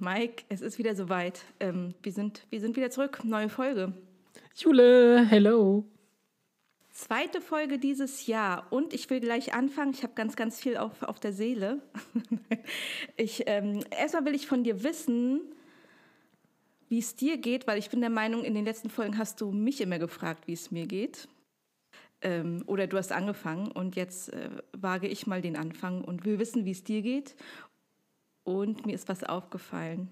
Mike, es ist wieder soweit. Ähm, wir, sind, wir sind wieder zurück. Neue Folge. Jule, hello. Zweite Folge dieses Jahr. Und ich will gleich anfangen. Ich habe ganz, ganz viel auf, auf der Seele. ich, ähm, erstmal will ich von dir wissen, wie es dir geht, weil ich bin der Meinung, in den letzten Folgen hast du mich immer gefragt, wie es mir geht. Ähm, oder du hast angefangen und jetzt äh, wage ich mal den Anfang und will wissen, wie es dir geht. Und mir ist was aufgefallen.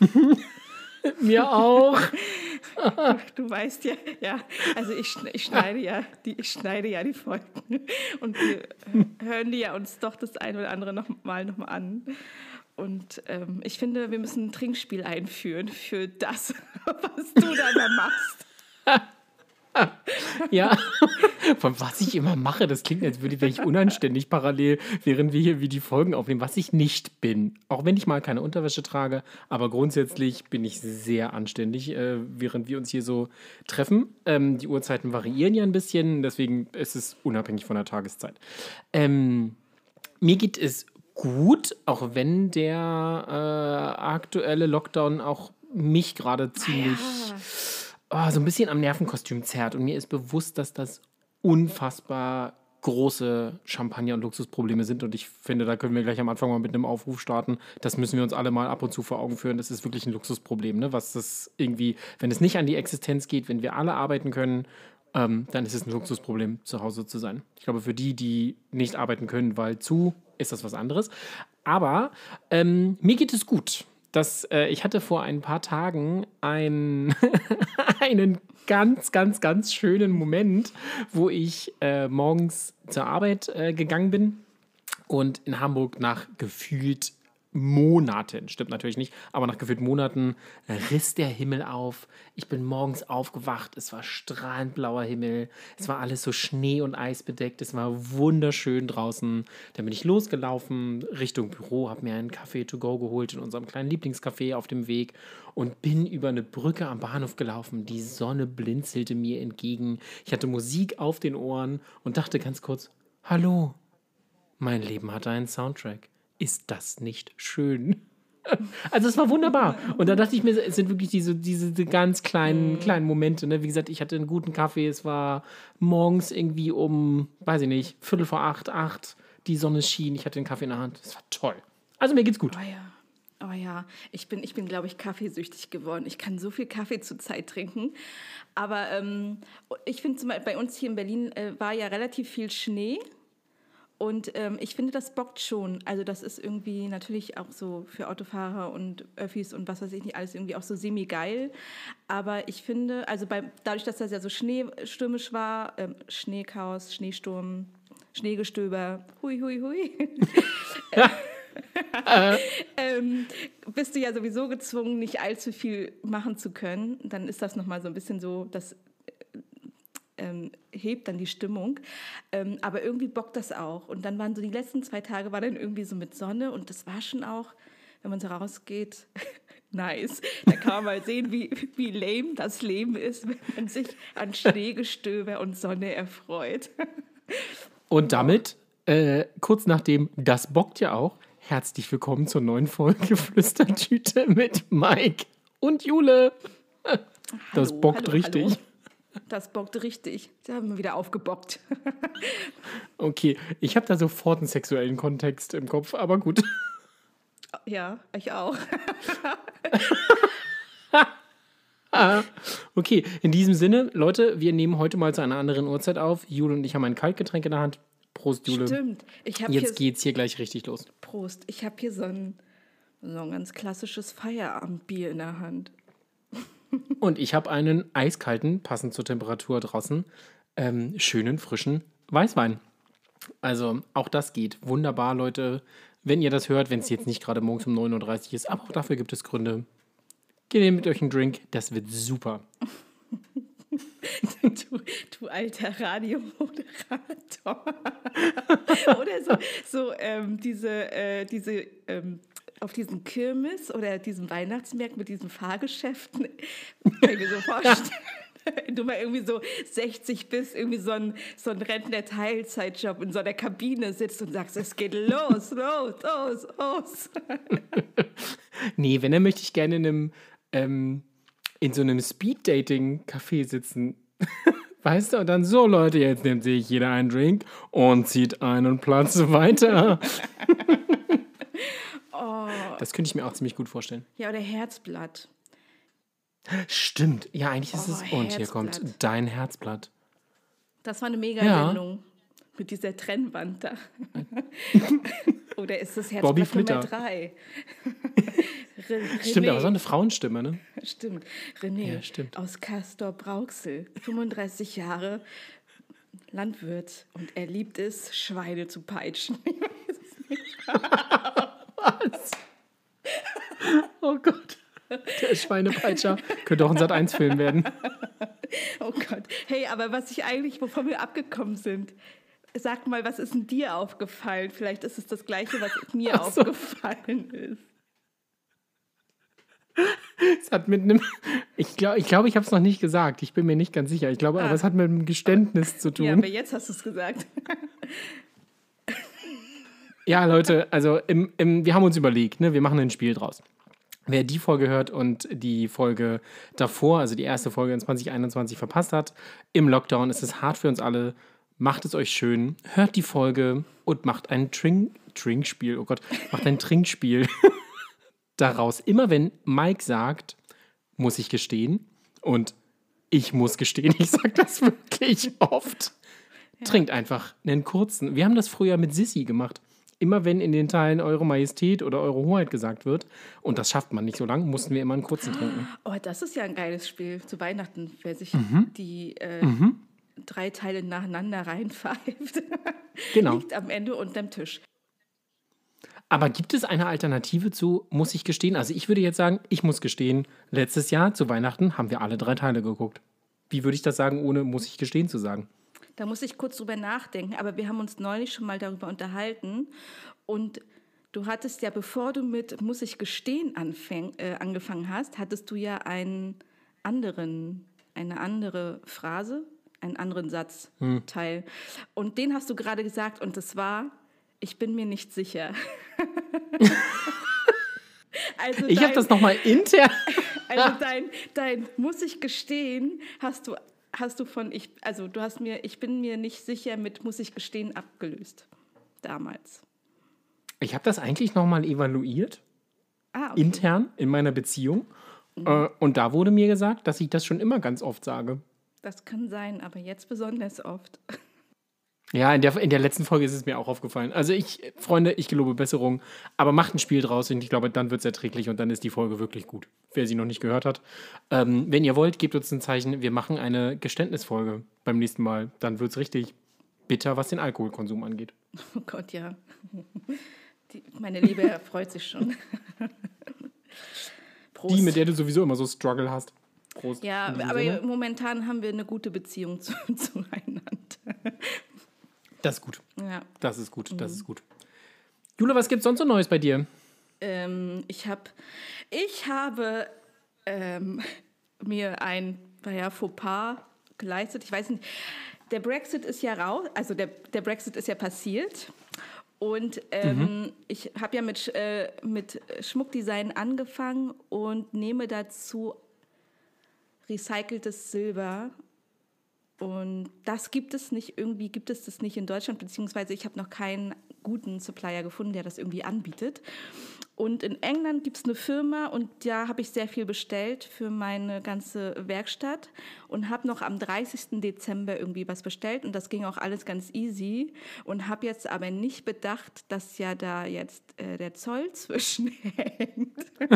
mir auch. du, du, weißt ja, ja, also ich, ich, schneide ja die, ich schneide ja die Folgen und wir hören die ja uns doch das ein oder andere noch mal, noch mal an. Und ähm, ich finde, wir müssen ein Trinkspiel einführen für das, was du da machst. ja, von was ich immer mache, das klingt, als würde ich unanständig parallel, während wir hier wie die Folgen aufnehmen, was ich nicht bin. Auch wenn ich mal keine Unterwäsche trage, aber grundsätzlich bin ich sehr anständig, äh, während wir uns hier so treffen. Ähm, die Uhrzeiten variieren ja ein bisschen, deswegen ist es unabhängig von der Tageszeit. Ähm, mir geht es gut, auch wenn der äh, aktuelle Lockdown auch mich gerade ziemlich. Ja oh, so ein bisschen am Nervenkostüm zerrt. Und mir ist bewusst, dass das unfassbar große Champagner- und Luxusprobleme sind. Und ich finde, da können wir gleich am Anfang mal mit einem Aufruf starten. Das müssen wir uns alle mal ab und zu vor Augen führen. Das ist wirklich ein Luxusproblem, ne? was das irgendwie, wenn es nicht an die Existenz geht, wenn wir alle arbeiten können, ähm, dann ist es ein Luxusproblem, zu Hause zu sein. Ich glaube, für die, die nicht arbeiten können, weil zu, ist das was anderes. Aber ähm, mir geht es gut dass äh, ich hatte vor ein paar Tagen ein, einen ganz, ganz, ganz schönen Moment, wo ich äh, morgens zur Arbeit äh, gegangen bin und in Hamburg nach gefühlt Monaten, stimmt natürlich nicht, aber nach gefühlt Monaten riss der Himmel auf. Ich bin morgens aufgewacht, es war strahlend blauer Himmel, es war alles so Schnee und Eis bedeckt, es war wunderschön draußen. Dann bin ich losgelaufen Richtung Büro, habe mir einen Kaffee to go geholt in unserem kleinen Lieblingscafé auf dem Weg und bin über eine Brücke am Bahnhof gelaufen. Die Sonne blinzelte mir entgegen. Ich hatte Musik auf den Ohren und dachte ganz kurz: Hallo, mein Leben hatte einen Soundtrack ist das nicht schön? Also es war wunderbar. Und da dachte ich mir, es sind wirklich diese, diese ganz kleinen, mhm. kleinen Momente. Ne? Wie gesagt, ich hatte einen guten Kaffee. Es war morgens irgendwie um, weiß ich nicht, Viertel vor acht, acht. Die Sonne schien. Ich hatte den Kaffee in der Hand. Es war toll. Also mir geht's gut. Oh ja. Oh ja, ich bin, ich bin glaube ich, kaffeesüchtig geworden. Ich kann so viel Kaffee zur Zeit trinken. Aber ähm, ich finde, bei uns hier in Berlin äh, war ja relativ viel Schnee. Und ähm, ich finde, das bockt schon. Also das ist irgendwie natürlich auch so für Autofahrer und Öffis und was weiß ich nicht, alles irgendwie auch so semi-geil. Aber ich finde, also bei, dadurch, dass das ja so schneestürmisch war, ähm, Schneechaos, Schneesturm, Schneegestöber, hui, hui, hui. ähm, bist du ja sowieso gezwungen, nicht allzu viel machen zu können. Dann ist das nochmal so ein bisschen so das ähm, hebt dann die Stimmung. Ähm, aber irgendwie bockt das auch. Und dann waren so die letzten zwei Tage, war dann irgendwie so mit Sonne und das war schon auch, wenn man so rausgeht, nice. Da kann man mal sehen, wie, wie lame das Leben ist, wenn man sich an Schneegestöber und Sonne erfreut. Und damit, äh, kurz nachdem, das bockt ja auch, herzlich willkommen zur neuen Folge Flüstertüte mit Mike und Jule. Das hallo, bockt hallo, richtig. Hallo. Das bockt richtig. Sie haben wir wieder aufgebockt. okay, ich habe da sofort einen sexuellen Kontext im Kopf, aber gut. Ja, ich auch. okay, in diesem Sinne, Leute, wir nehmen heute mal zu einer anderen Uhrzeit auf. Jule und ich haben ein Kaltgetränk in der Hand. Prost, Jule. Stimmt. Ich Jetzt geht's hier gleich richtig los. Prost. Ich habe hier so ein, so ein ganz klassisches Feierabendbier in der Hand. Und ich habe einen eiskalten, passend zur Temperatur draußen, ähm, schönen, frischen Weißwein. Also auch das geht. Wunderbar, Leute. Wenn ihr das hört, wenn es jetzt nicht gerade morgens um 9.30 Uhr ist, aber auch dafür gibt es Gründe. Geht mit euch einen Drink, das wird super. du, du alter Radiomoderator. oder so, so ähm, diese, äh, diese ähm, auf diesen Kirmes oder diesen Weihnachtsmärkten mit diesen Fahrgeschäften, kann ich mir so vorstellen. Wenn du mal irgendwie so 60 bist, irgendwie so ein, so ein Rentner-Teilzeitjob in so einer Kabine sitzt und sagst, es geht los, los, los, los. nee, wenn, dann möchte ich gerne in einem, ähm, in so einem Speed-Dating-Café sitzen. Weißt du, und dann so, Leute, jetzt nimmt sich jeder einen Drink und zieht einen Platz weiter. Oh. Das könnte ich mir auch ziemlich gut vorstellen. Ja, oder Herzblatt. Stimmt. Ja, eigentlich ist oh, es. Und hier kommt dein Herzblatt. Das war eine Mega-Sendung. Ja. Mit dieser Trennwand da. Oder ist das Herzblatt Bobby Flitter. Nummer 3? stimmt, aber so eine Frauenstimme, ne? Stimmt. René ja, stimmt. aus Castor Brauxel, 35 Jahre, Landwirt. Und er liebt es, Schweine zu peitschen. Was? Oh Gott. Der Schweinepeitscher. Könnte auch ein Sat1-Film werden. Oh Gott. Hey, aber was ich eigentlich, wovon wir abgekommen sind, sag mal, was ist denn dir aufgefallen? Vielleicht ist es das Gleiche, was mir so. aufgefallen ist. Es hat mit einem, ich glaube, ich, glaub, ich habe es noch nicht gesagt. Ich bin mir nicht ganz sicher. Ich glaube, ah. aber es hat mit einem Geständnis zu tun. Ja, aber jetzt hast du es gesagt. Ja, Leute, also im, im, wir haben uns überlegt, ne, wir machen ein Spiel draus. Wer die Folge hört und die Folge davor, also die erste Folge in 2021 verpasst hat, im Lockdown ist es hart für uns alle. Macht es euch schön, hört die Folge und macht ein Trink Trinkspiel. Oh Gott, macht ein Trinkspiel daraus. Immer wenn Mike sagt, muss ich gestehen und ich muss gestehen, ich sage das wirklich oft. Ja. Trinkt einfach einen kurzen. Wir haben das früher mit Sissy gemacht immer wenn in den Teilen Eure Majestät oder Eure Hoheit gesagt wird, und das schafft man nicht so lange, mussten wir immer einen kurzen trinken. Oh, das ist ja ein geiles Spiel. Zu Weihnachten, wer sich mhm. die äh, mhm. drei Teile nacheinander reinpfeift, genau. liegt am Ende unterm Tisch. Aber gibt es eine Alternative zu, muss ich gestehen? Also ich würde jetzt sagen, ich muss gestehen, letztes Jahr zu Weihnachten haben wir alle drei Teile geguckt. Wie würde ich das sagen, ohne muss ich gestehen zu sagen? Da muss ich kurz drüber nachdenken, aber wir haben uns neulich schon mal darüber unterhalten und du hattest ja, bevor du mit muss ich gestehen anfäng, äh, angefangen hast, hattest du ja einen anderen, eine andere Phrase, einen anderen Satzteil. Hm. Und den hast du gerade gesagt und das war, ich bin mir nicht sicher. also ich habe das nochmal intern. also dein, dein muss ich gestehen, hast du hast du von ich, also du hast mir, ich bin mir nicht sicher mit, muss ich gestehen, abgelöst. Damals. Ich habe das eigentlich nochmal evaluiert. Ah, okay. Intern in meiner Beziehung. Mhm. Äh, und da wurde mir gesagt, dass ich das schon immer ganz oft sage. Das kann sein, aber jetzt besonders oft. Ja, in der, in der letzten Folge ist es mir auch aufgefallen. Also ich, Freunde, ich gelobe Besserung, aber macht ein Spiel draus und ich glaube, dann wird es erträglich und dann ist die Folge wirklich gut. Wer sie noch nicht gehört hat. Ähm, wenn ihr wollt, gebt uns ein Zeichen. Wir machen eine Geständnisfolge beim nächsten Mal. Dann wird es richtig bitter, was den Alkoholkonsum angeht. Oh Gott, ja. Die, meine Liebe freut sich schon. Prost. Die, mit der du sowieso immer so Struggle hast. Prost. Ja, aber Sinne. momentan haben wir eine gute Beziehung zu, zueinander. Das ist gut. Ja. Das ist gut, das mhm. ist gut. Jule, was gibt es sonst so Neues bei dir? Ähm, ich, hab, ich habe ähm, mir ein naja, Fauxpas geleistet. Ich weiß nicht, der Brexit ist ja raus, also der, der Brexit ist ja passiert. Und ähm, mhm. ich habe ja mit, äh, mit Schmuckdesign angefangen und nehme dazu recyceltes Silber und das gibt es nicht, irgendwie gibt es das nicht in Deutschland, beziehungsweise ich habe noch keinen guten Supplier gefunden, der das irgendwie anbietet. Und in England gibt es eine Firma und da habe ich sehr viel bestellt für meine ganze Werkstatt und habe noch am 30. Dezember irgendwie was bestellt und das ging auch alles ganz easy und habe jetzt aber nicht bedacht, dass ja da jetzt äh, der Zoll zwischenhängt.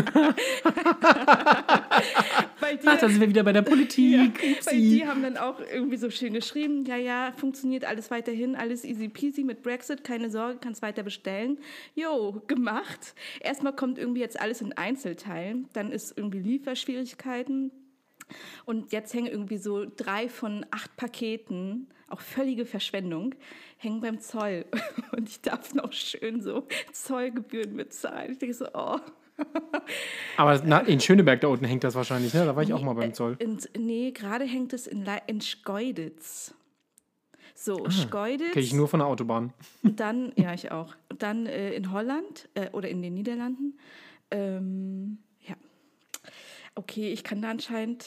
weil die, Ach, da sind wir wieder bei der Politik. Ja, weil die haben dann auch irgendwie so schön geschrieben, ja, ja, funktioniert alles weiterhin, alles easy peasy mit Brexit, keine Sorge, kannst weiter bestellen. Jo, gemacht erstmal kommt irgendwie jetzt alles in Einzelteilen, dann ist irgendwie Lieferschwierigkeiten. Und jetzt hängen irgendwie so drei von acht Paketen, auch völlige Verschwendung, hängen beim Zoll. Und ich darf noch schön so Zollgebühren bezahlen. Ich denke so, oh, Aber na, in Schöneberg da unten hängt das wahrscheinlich, ne? Da war ich auch mal beim Zoll. In, nee, gerade hängt es in, Le- in Schkeuditz. So, Schkeuditz. Kenne Ah, ich nur von der Autobahn. Dann, ja, ich auch. Dann äh, in Holland äh, oder in den Niederlanden. Ähm, ja. Okay, ich kann da anscheinend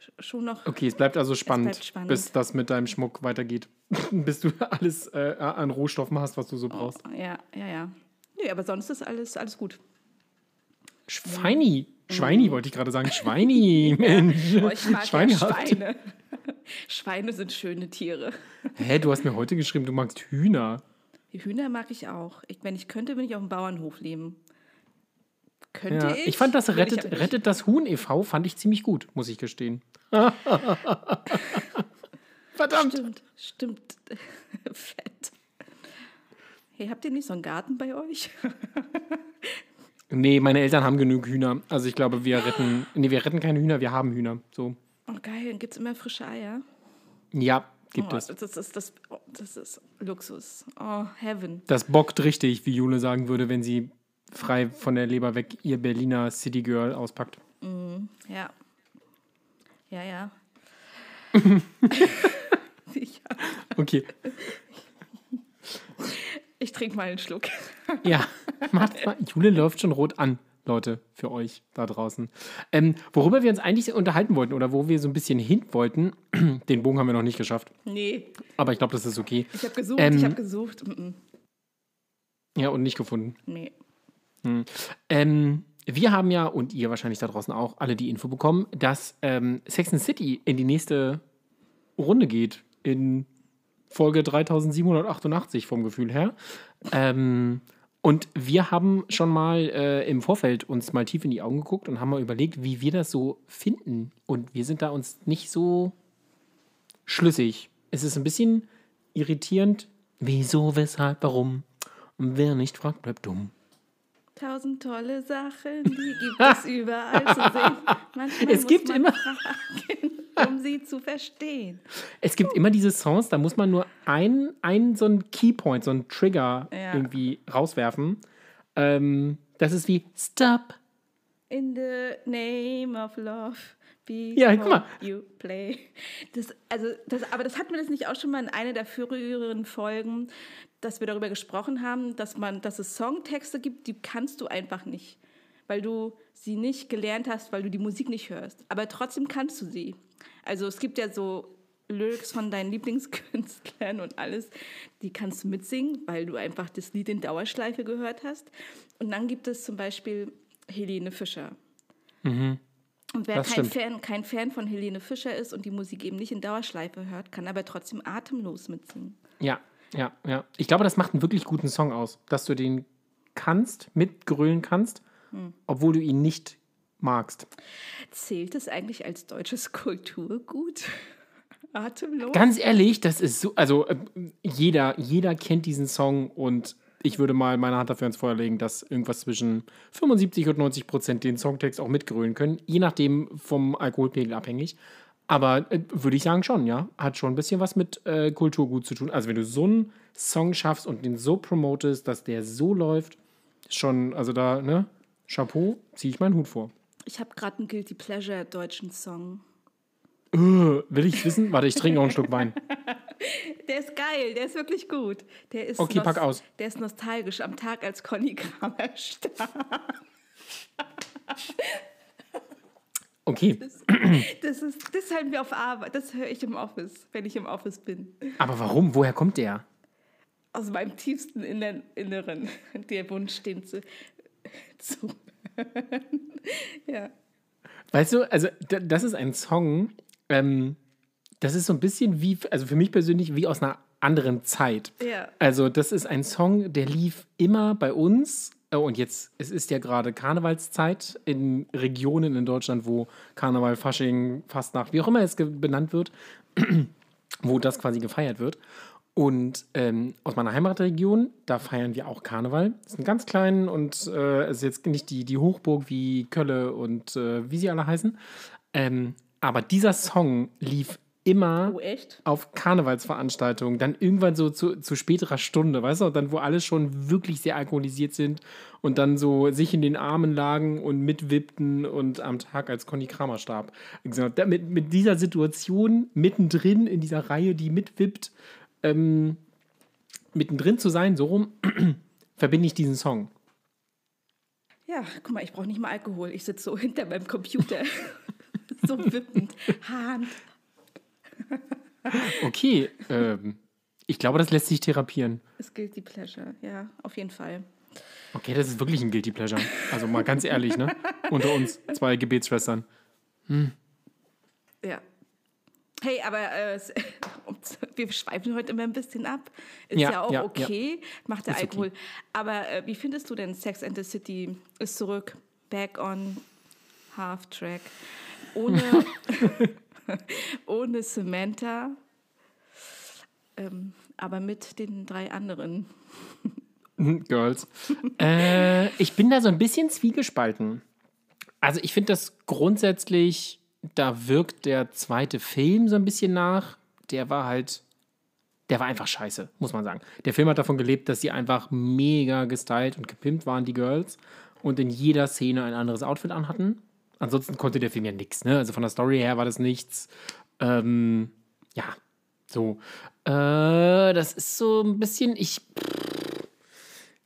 sch- schon noch. Okay, es bleibt also spannend, bleibt spannend. bis das mit deinem Schmuck weitergeht. bis du alles äh, an Rohstoffen hast, was du so brauchst. Ja, ja, ja. Nee, aber sonst ist alles, alles gut. Schweini. Schweini wollte ich gerade sagen. Schweini, Mensch. Oh, ich mag ja Schweinehaft. Schweine. Schweine sind schöne Tiere. Hä, du hast mir heute geschrieben, du magst Hühner. Die Hühner mag ich auch. Ich, wenn ich könnte, würde ich auf dem Bauernhof leben. Könnte Ja, ich? ich fand das ich Rettet. Rettet das Huhn e.V. fand ich ziemlich gut, muss ich gestehen. Verdammt. Stimmt, stimmt. Fett. Hey, habt ihr nicht so einen Garten bei euch? Nee, meine Eltern haben genug Hühner. Also ich glaube, wir retten. Nee, wir retten keine Hühner, wir haben Hühner. So. Oh, geil, dann gibt es immer frische Eier. Ja, gibt oh, es. Das ist, das, das ist Luxus. Oh, Heaven. Das bockt richtig, wie Jule sagen würde, wenn sie frei von der Leber weg ihr Berliner City Girl auspackt. Ja. Ja, ja. ich Okay. ich trinke mal einen Schluck. Ja, macht mal. Jule läuft schon rot an, Leute, für euch da draußen. Ähm, worüber wir uns eigentlich unterhalten wollten oder wo wir so ein bisschen hin wollten, den Bogen haben wir noch nicht geschafft. Nee, Aber ich glaube, das ist okay. ich habe gesucht, Ähm, ich habe gesucht. Mm -mm. Ja, und nicht gefunden. Nee. Ähm, wir haben ja, und ihr wahrscheinlich da draußen auch, alle die Info bekommen, dass ähm, Sex and City in die nächste Runde geht. In Folge 3788 vom Gefühl her. Ähm, und wir haben schon mal äh, im Vorfeld uns mal tief in die Augen geguckt und haben mal überlegt, wie wir das so finden. Und wir sind da uns nicht so schlüssig. Es ist ein bisschen irritierend. Wieso, weshalb, warum? Und wer nicht fragt, bleibt dumm. Tausend tolle Sachen, die gibt es überall zu sehen. Manchmal Es gibt man immer- fragen, um sie zu verstehen. Es gibt immer diese Songs, da muss man nur einen, einen so einen Keypoint, so einen Trigger Ja. irgendwie rauswerfen. Ähm, das ist wie Stop. In the name of love. Before Ja, guck mal. You play. Das, also, das, aber das hatten wir das nicht auch schon mal in einer der früheren Folgen, dass wir darüber gesprochen haben, dass man, dass es Songtexte gibt, die kannst du einfach nicht, weil du sie nicht gelernt hast, weil du die Musik nicht hörst. Aber trotzdem kannst du sie. Also es gibt ja so Lyrics von deinen Lieblingskünstlern und alles, die kannst du mitsingen, weil du einfach das Lied in Dauerschleife gehört hast. Und dann gibt es zum Beispiel Helene Fischer. Und wer kein. Fan, kein Fan von Helene Fischer ist und die Musik eben nicht in Dauerschleife hört, kann aber trotzdem atemlos mitsingen. Ja, ja, ja. Ich glaube, das macht einen wirklich guten Song aus, dass du den kannst, mitgrölen kannst, Hm. obwohl du ihn nicht magst. Zählt es eigentlich als deutsches Kulturgut? Atemlos? Ganz ehrlich, das ist so, also äh, jeder, jeder kennt diesen Song und ich würde mal meine Hand dafür ins Feuer legen, dass irgendwas zwischen 75 und 90 Prozent den Songtext auch mitgrölen können, je nachdem vom Alkoholpegel abhängig. Aber äh, würde ich sagen schon, ja. Hat schon ein bisschen was mit äh, Kulturgut zu tun. Also wenn du so einen Song schaffst und den so promotest, dass der so läuft, ist schon, also da, ne, Chapeau, ziehe ich meinen Hut vor. Ich habe gerade einen Guilty Pleasure deutschen Song. Äh, will ich wissen? Warte, ich trinke noch einen Schluck Wein. Der ist geil, der ist wirklich gut. Der ist Okay, pack aus. Der ist nostalgisch am Tag, als Conny Kramer starb. Okay, Das, ist, das halten wir auf Arbeit. Das höre ich im Office, wenn ich im Office bin. aber warum? Woher kommt der? Aus meinem tiefsten Inner- Inneren. Der Wunsch, den zu, zu hören. ja. Weißt du, also das ist ein Song, ähm, das ist so ein bisschen wie, also für mich persönlich, wie aus einer anderen Zeit. Ja. Also das ist ein Song, der lief immer bei uns. Oh, und jetzt, es ist ja gerade Karnevalszeit in Regionen in Deutschland, wo Karneval, Fasching, Fastnacht, wie auch immer es benannt wird, wo das quasi gefeiert wird. Und ähm, aus meiner Heimatregion, da feiern wir auch Karneval. Das ist ein ganz kleinen und äh, es ist jetzt nicht die, die Hochburg wie Kölle und äh, wie sie alle heißen. Ähm, aber dieser Song lief immer Oh, auf Karnevalsveranstaltungen, dann irgendwann so zu, zu späterer Stunde, weißt du, dann wo alle schon wirklich sehr alkoholisiert sind und dann so sich in den Armen lagen und mitwippten und am Tag als Conny Kramer starb. Mit, mit dieser Situation mittendrin in dieser Reihe, die mitwippt, ähm, mittendrin zu sein, so rum, verbinde ich diesen Song. Ja, guck mal, ich brauche nicht mal Alkohol. Ich sitze so hinter meinem Computer. so wippend. Hand. Okay, ähm, ich glaube, das lässt sich therapieren. Es gilt die Pleasure. Ja, auf jeden Fall. Okay, das ist wirklich ein Guilty Pleasure. Also mal ganz ehrlich, ne? Unter uns, zwei Gebetsschwestern. Ja. Hey, aber äh, wir schweifen heute immer ein bisschen ab. Ist Ja, ja, auch ja, okay, macht der Ist okay. Alkohol. Aber äh, wie findest du denn Sex and the City ist zurück, back on half track, ohne, ohne Samantha, ähm, aber mit den drei anderen. Girls. äh, ich bin da so ein bisschen zwiegespalten. Also ich finde das grundsätzlich, da wirkt der zweite Film so ein bisschen nach. Der war halt, der war einfach scheiße, muss man sagen. Der Film hat davon gelebt, dass sie einfach mega gestylt und gepimpt waren, die Girls. Und in jeder Szene ein anderes Outfit anhatten. Ansonsten konnte der Film ja nichts, ne? Also von der Story her war das nichts. Ähm, ja, so. Äh, das ist so ein bisschen, ich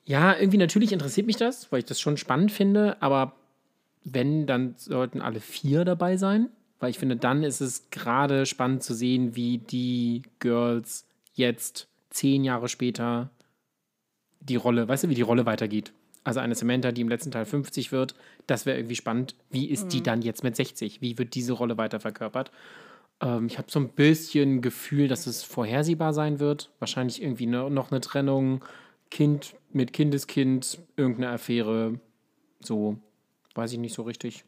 ja, irgendwie natürlich interessiert mich das, weil ich das schon spannend finde, aber wenn, dann sollten alle vier dabei sein, weil ich finde, dann ist es gerade spannend zu sehen, wie die Girls jetzt zehn Jahre später die Rolle, weißt du, wie die Rolle weitergeht. Also eine Samantha, die im letzten Teil 50 wird, das wäre irgendwie spannend. Wie ist die dann jetzt mit 60? Wie wird diese Rolle weiter verkörpert? Ähm, ich habe so ein bisschen Gefühl, dass es vorhersehbar sein wird. Wahrscheinlich irgendwie ne, noch eine Trennung, Kind mit Kindeskind, irgendeine Affäre. So, weiß ich nicht so richtig.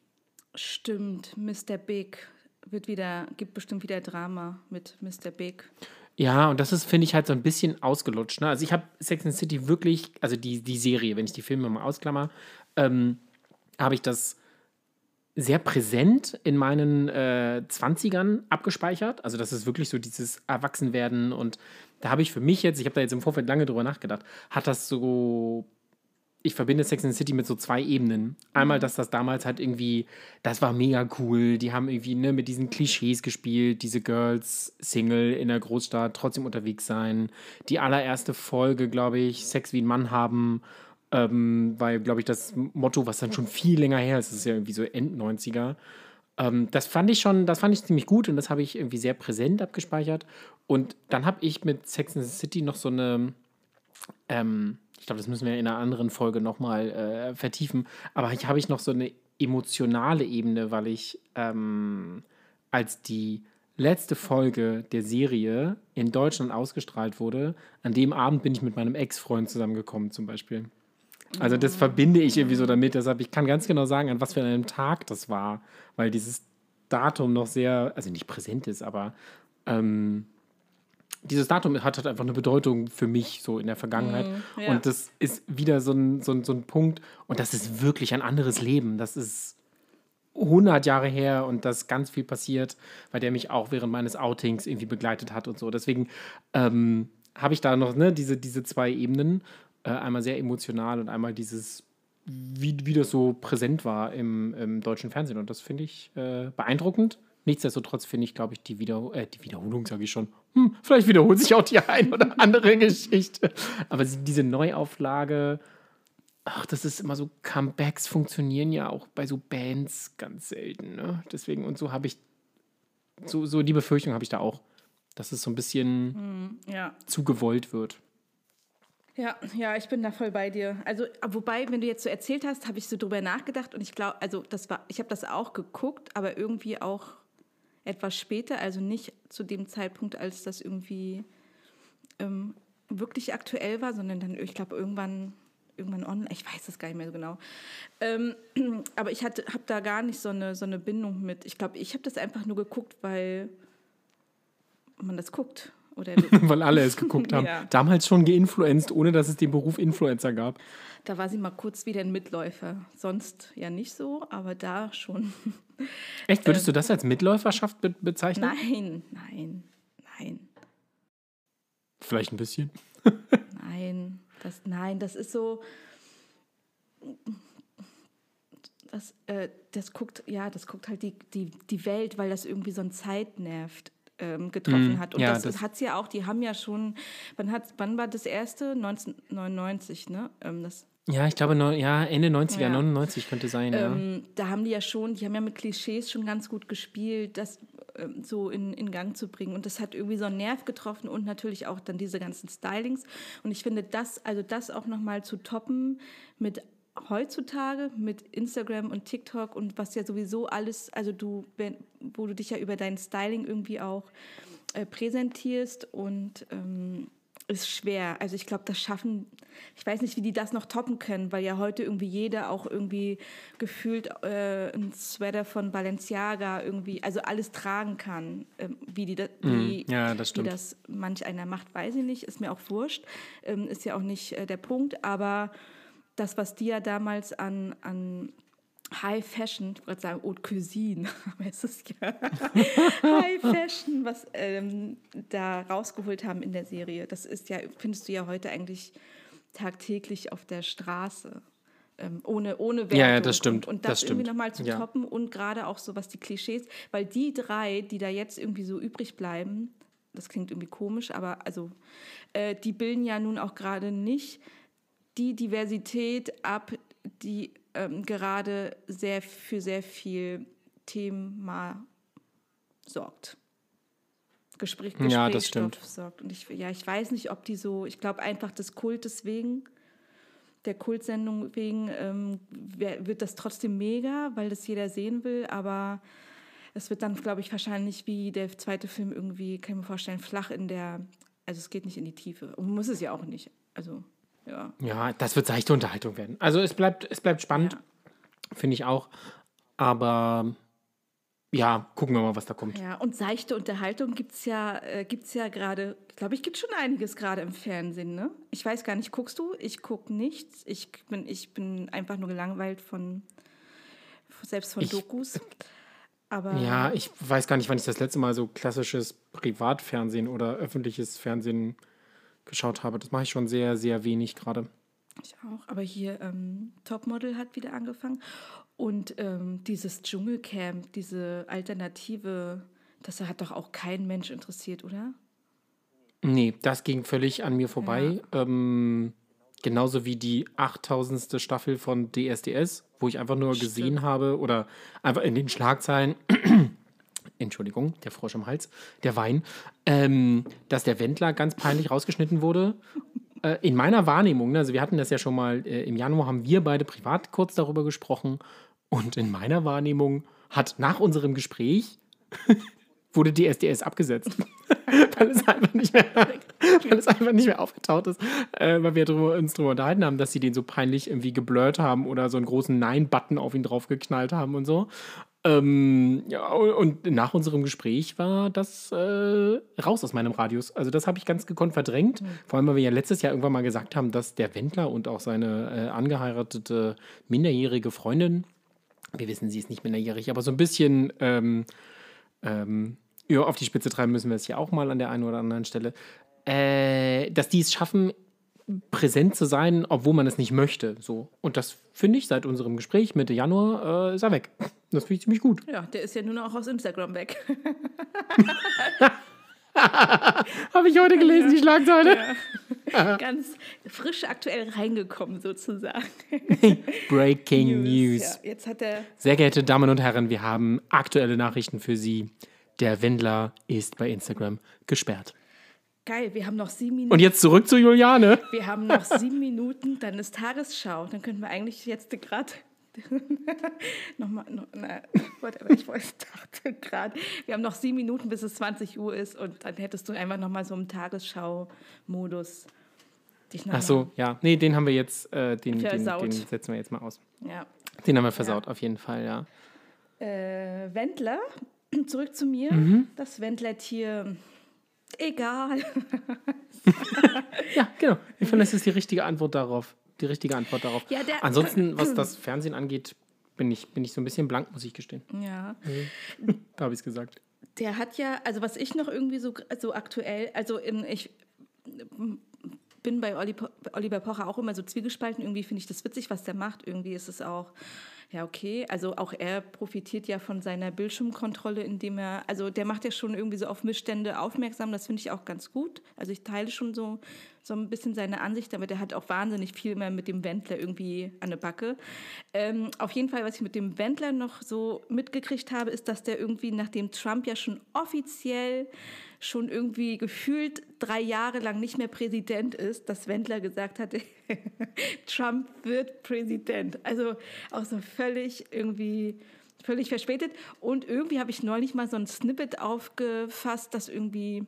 Stimmt, Mr. Big wird wieder, gibt bestimmt wieder Drama mit Mr. Big. Ja, und das ist, finde ich, halt so ein bisschen ausgelutscht. Ne? Also ich habe Sex and City wirklich, also die, die Serie, wenn ich die Filme mal ausklammer, ähm, habe ich das sehr präsent in meinen äh, 20ern abgespeichert. Also das ist wirklich so dieses Erwachsenwerden und da habe ich für mich jetzt, ich habe da jetzt im Vorfeld lange drüber nachgedacht, hat das so ich verbinde Sex and the City mit so zwei Ebenen. Einmal, dass das damals halt irgendwie, das war mega cool. Die haben irgendwie ne, mit diesen Klischees gespielt, diese Girls Single in der Großstadt, trotzdem unterwegs sein. Die allererste Folge, glaube ich, Sex wie ein Mann haben, ähm, weil, glaube ich, das Motto, was dann schon viel länger her ist, ist ja irgendwie so End 90er. Ähm, das fand ich schon, das fand ich ziemlich gut und das habe ich irgendwie sehr präsent abgespeichert. Und dann habe ich mit Sex and the City noch so eine, ähm, ich glaube, das müssen wir in einer anderen Folge nochmal äh, vertiefen, aber ich habe ich noch so eine emotionale Ebene, weil ich ähm, als die letzte Folge der Serie in Deutschland ausgestrahlt wurde, an dem Abend bin ich mit meinem Ex-Freund zusammengekommen zum Beispiel. Also das verbinde ich irgendwie so damit, deshalb ich kann ganz genau sagen, an was für einem Tag das war, weil dieses Datum noch sehr, also nicht präsent ist, aber ähm, dieses Datum hat halt einfach eine Bedeutung für mich so in der Vergangenheit. Mm, ja. Und das ist wieder so ein, so, ein, so ein Punkt. Und das ist wirklich ein anderes Leben. Das ist 100 Jahre her und das ganz viel passiert, weil der mich auch während meines Outings irgendwie begleitet hat und so. Deswegen ähm, habe ich da noch ne, diese, diese zwei Ebenen. Äh, einmal sehr emotional und einmal dieses, wie, wie das so präsent war im, im deutschen Fernsehen. Und das finde ich äh, beeindruckend. Nichtsdestotrotz finde ich, glaube ich, die, Wieder äh, die Wiederholung, sage ich schon. Hm, vielleicht wiederholt sich auch die ein oder andere Geschichte. Aber diese Neuauflage, ach, das ist immer so, Comebacks funktionieren ja auch bei so Bands ganz selten. Ne? Deswegen, und so habe ich, so, so die Befürchtung habe ich da auch, dass es so ein bisschen Ja. zu gewollt wird. Ja, ja, ich bin da voll bei dir. Also, wobei, wenn du jetzt so erzählt hast, habe ich so drüber nachgedacht und ich glaube, also das war, ich habe das auch geguckt, aber irgendwie auch etwas später, also nicht zu dem Zeitpunkt, als das irgendwie ähm, wirklich aktuell war, sondern dann, ich glaube, irgendwann, irgendwann online, ich weiß es gar nicht mehr so genau. Ähm, aber ich habe da gar nicht so eine, so eine Bindung mit. Ich glaube, ich habe das einfach nur geguckt, weil man das guckt. Oder Weil alle es geguckt haben. Ja. Damals schon geinfluenced, ohne dass es den Beruf Influencer gab. da war sie mal kurz wieder ein Mitläufer. Sonst ja nicht so, aber da schon. Echt, würdest du das als Mitläuferschaft be bezeichnen? Nein, nein, nein, Vielleicht ein bisschen. nein. Das, nein, das ist so. Das, äh, das guckt, ja, das guckt halt die, die, die Welt, weil das irgendwie so ein Zeitnerv ähm, getroffen Mm, hat. Und ja, das, das- hat sie ja auch, die haben ja schon, wann, hat, wann war das erste? 1999, ne? Ähm, das, Ja, ich glaube, neu- ja, Ende 90er, Ja. 99 könnte sein, ja. Ähm, da haben die ja schon, die haben ja mit Klischees schon ganz gut gespielt, das ähm, so in, in Gang zu bringen. Und das hat irgendwie so einen Nerv getroffen und natürlich auch dann diese ganzen Stylings. Und ich finde das, also das auch nochmal zu toppen mit heutzutage, mit Instagram und TikTok und was ja sowieso alles, also du, wenn, wo du dich ja über dein Styling irgendwie auch äh, präsentierst und ähm, ist schwer. Also ich glaube, das schaffen, ich weiß nicht, wie die das noch toppen können, weil ja heute irgendwie jeder auch irgendwie gefühlt äh, ein Sweater von Balenciaga irgendwie, also alles tragen kann. Ähm, wie die da, wie, Mhm. ja, das wie das manch einer macht, weiß ich nicht, ist mir auch wurscht, ähm, ist ja auch nicht äh, der Punkt, aber das, was die ja damals an, an High Fashion, ich wollte sagen Haute Cuisine, aber es ist ja High Fashion, was ähm, da rausgeholt haben in der Serie. Das ist ja, findest du ja heute eigentlich tagtäglich auf der Straße. Ähm, ohne, ohne Wertung. Ja, ja, das stimmt, Und, und das das, irgendwie stimmt. nochmal zu Ja. toppen und gerade auch so was die Klischees, weil die drei, die da jetzt irgendwie so übrig bleiben, das klingt irgendwie komisch, aber also äh, die bilden ja nun auch gerade nicht die Diversität ab, die ähm, gerade sehr für sehr viel Thema sorgt. Gespräch, Ja, das stimmt. sorgt. Und ich, ja, ich weiß nicht, ob die so, ich glaube einfach des Kultes wegen, der Kultsendung wegen, ähm, wird das trotzdem mega, weil das jeder sehen will, aber es wird dann, glaube ich, wahrscheinlich wie der zweite Film irgendwie, kann ich mir vorstellen, flach in der, also es geht nicht in die Tiefe. Und muss es ja auch nicht. Also, ja. Ja, das wird seichte Unterhaltung werden. Also es bleibt, es bleibt spannend, Ja. finde ich auch. Aber ja, gucken wir mal, was da kommt. Ja, und seichte Unterhaltung gibt es ja, äh, gibt's ja gerade, glaube ich, gibt schon einiges gerade im Fernsehen, ne? Ich weiß gar nicht, guckst du? Ich gucke nichts. Ich bin, ich bin einfach nur gelangweilt von, selbst von Ich- Dokus. Aber Ja, ich weiß gar nicht, wann ich das letzte Mal so klassisches Privatfernsehen oder öffentliches Fernsehen geschaut habe. Das mache ich schon sehr, sehr wenig gerade. ich auch. Aber hier ähm, Topmodel hat wieder angefangen. Und ähm, dieses Dschungelcamp, diese Alternative, das hat doch auch kein Mensch interessiert, oder? Nee, das ging völlig an mir vorbei. Ähm, genauso wie die 8000. Staffel von DSDS, wo ich einfach nur gesehen habe oder einfach in den Schlagzeilen, Entschuldigung, der Frosch im Hals, der Wein, ähm, dass der Wendler ganz peinlich rausgeschnitten wurde. Äh, in meiner Wahrnehmung, ne, also wir hatten das ja schon mal, äh, im Januar haben wir beide privat kurz darüber gesprochen und in meiner Wahrnehmung hat nach unserem Gespräch wurde DSDS abgesetzt. weil, es einfach nicht mehr, weil es einfach nicht mehr aufgetaucht ist, äh, weil wir drüber, uns darüber unterhalten haben, dass sie den so peinlich irgendwie geblurrt haben oder so einen großen Nein-Button auf ihn draufgeknallt haben und so. Ähm, ja, und nach unserem Gespräch war das äh, raus aus meinem Radius. Also das habe ich ganz gekonnt verdrängt. Vor allem, weil wir ja letztes Jahr irgendwann mal gesagt haben, dass der Wendler und auch seine äh, angeheiratete minderjährige Freundin, wir wissen, sie ist nicht minderjährig, aber so ein bisschen ähm, ähm, ja, auf die Spitze treiben müssen wir es ja auch mal an der einen oder anderen Stelle, äh, dass die es schaffen, präsent zu sein, obwohl man es nicht möchte. So. Und das finde ich seit unserem Gespräch Mitte Januar äh, ist er weg. Das finde ich ziemlich gut. Ja, der ist ja nun auch aus Instagram weg. Habe ich heute gelesen, die Schlagzeile. Ganz frisch aktuell reingekommen, sozusagen. Breaking News. Ja, jetzt hat er. Sehr geehrte Damen und Herren, wir haben aktuelle Nachrichten für Sie. Der Wendler ist bei Instagram gesperrt. Geil, wir haben noch sieben Minuten. Und jetzt zurück zu Juliane. Wir haben noch sieben Minuten, dann ist Tagesschau. Dann könnten wir eigentlich jetzt gerade nochmal, noch, na, whatever, ich wollte, dachte gerade, wir haben noch sieben Minuten, bis es 20 Uhr ist und dann hättest du einfach nochmal so im Tagesschau-Modus dich Ach so, ja. Nee, den haben wir jetzt, äh, den, den, Versaut. den setzen wir jetzt mal aus. Ja. Den haben wir versaut, auf jeden Fall, ja. Äh, Wendler, zurück zu mir. Mhm. Das Wendler-Tier egal. ja, genau. Ich finde, das ist die richtige Antwort darauf. Die richtige Antwort darauf. Ja, der- Ansonsten, was das Fernsehen angeht, bin ich, bin ich so ein bisschen blank, muss ich gestehen. Ja. Da habe ich es gesagt. Der hat ja, also was ich noch irgendwie so, so aktuell, also in, ich bin bei Oliver Pocher auch immer so zwiegespalten. Irgendwie finde ich das witzig, was der macht. Irgendwie ist es auch, ja, okay. Also auch er profitiert ja von seiner Bildschirmkontrolle, indem er, also der macht ja schon irgendwie so auf Missstände aufmerksam. Das finde ich auch ganz gut. Also ich teile schon so, so ein bisschen seine Ansicht, aber der hat auch wahnsinnig viel mehr mit dem Wendler irgendwie an der Backe. Ähm, auf jeden Fall, was ich mit dem Wendler noch so mitgekriegt habe, ist, dass der irgendwie, nachdem Trump ja schon offiziell schon irgendwie gefühlt drei Jahre lang nicht mehr Präsident ist, dass Wendler gesagt hat, Trump wird Präsident. Also auch so völlig irgendwie völlig verspätet. Und irgendwie habe ich neulich mal so ein Snippet aufgefasst, dass irgendwie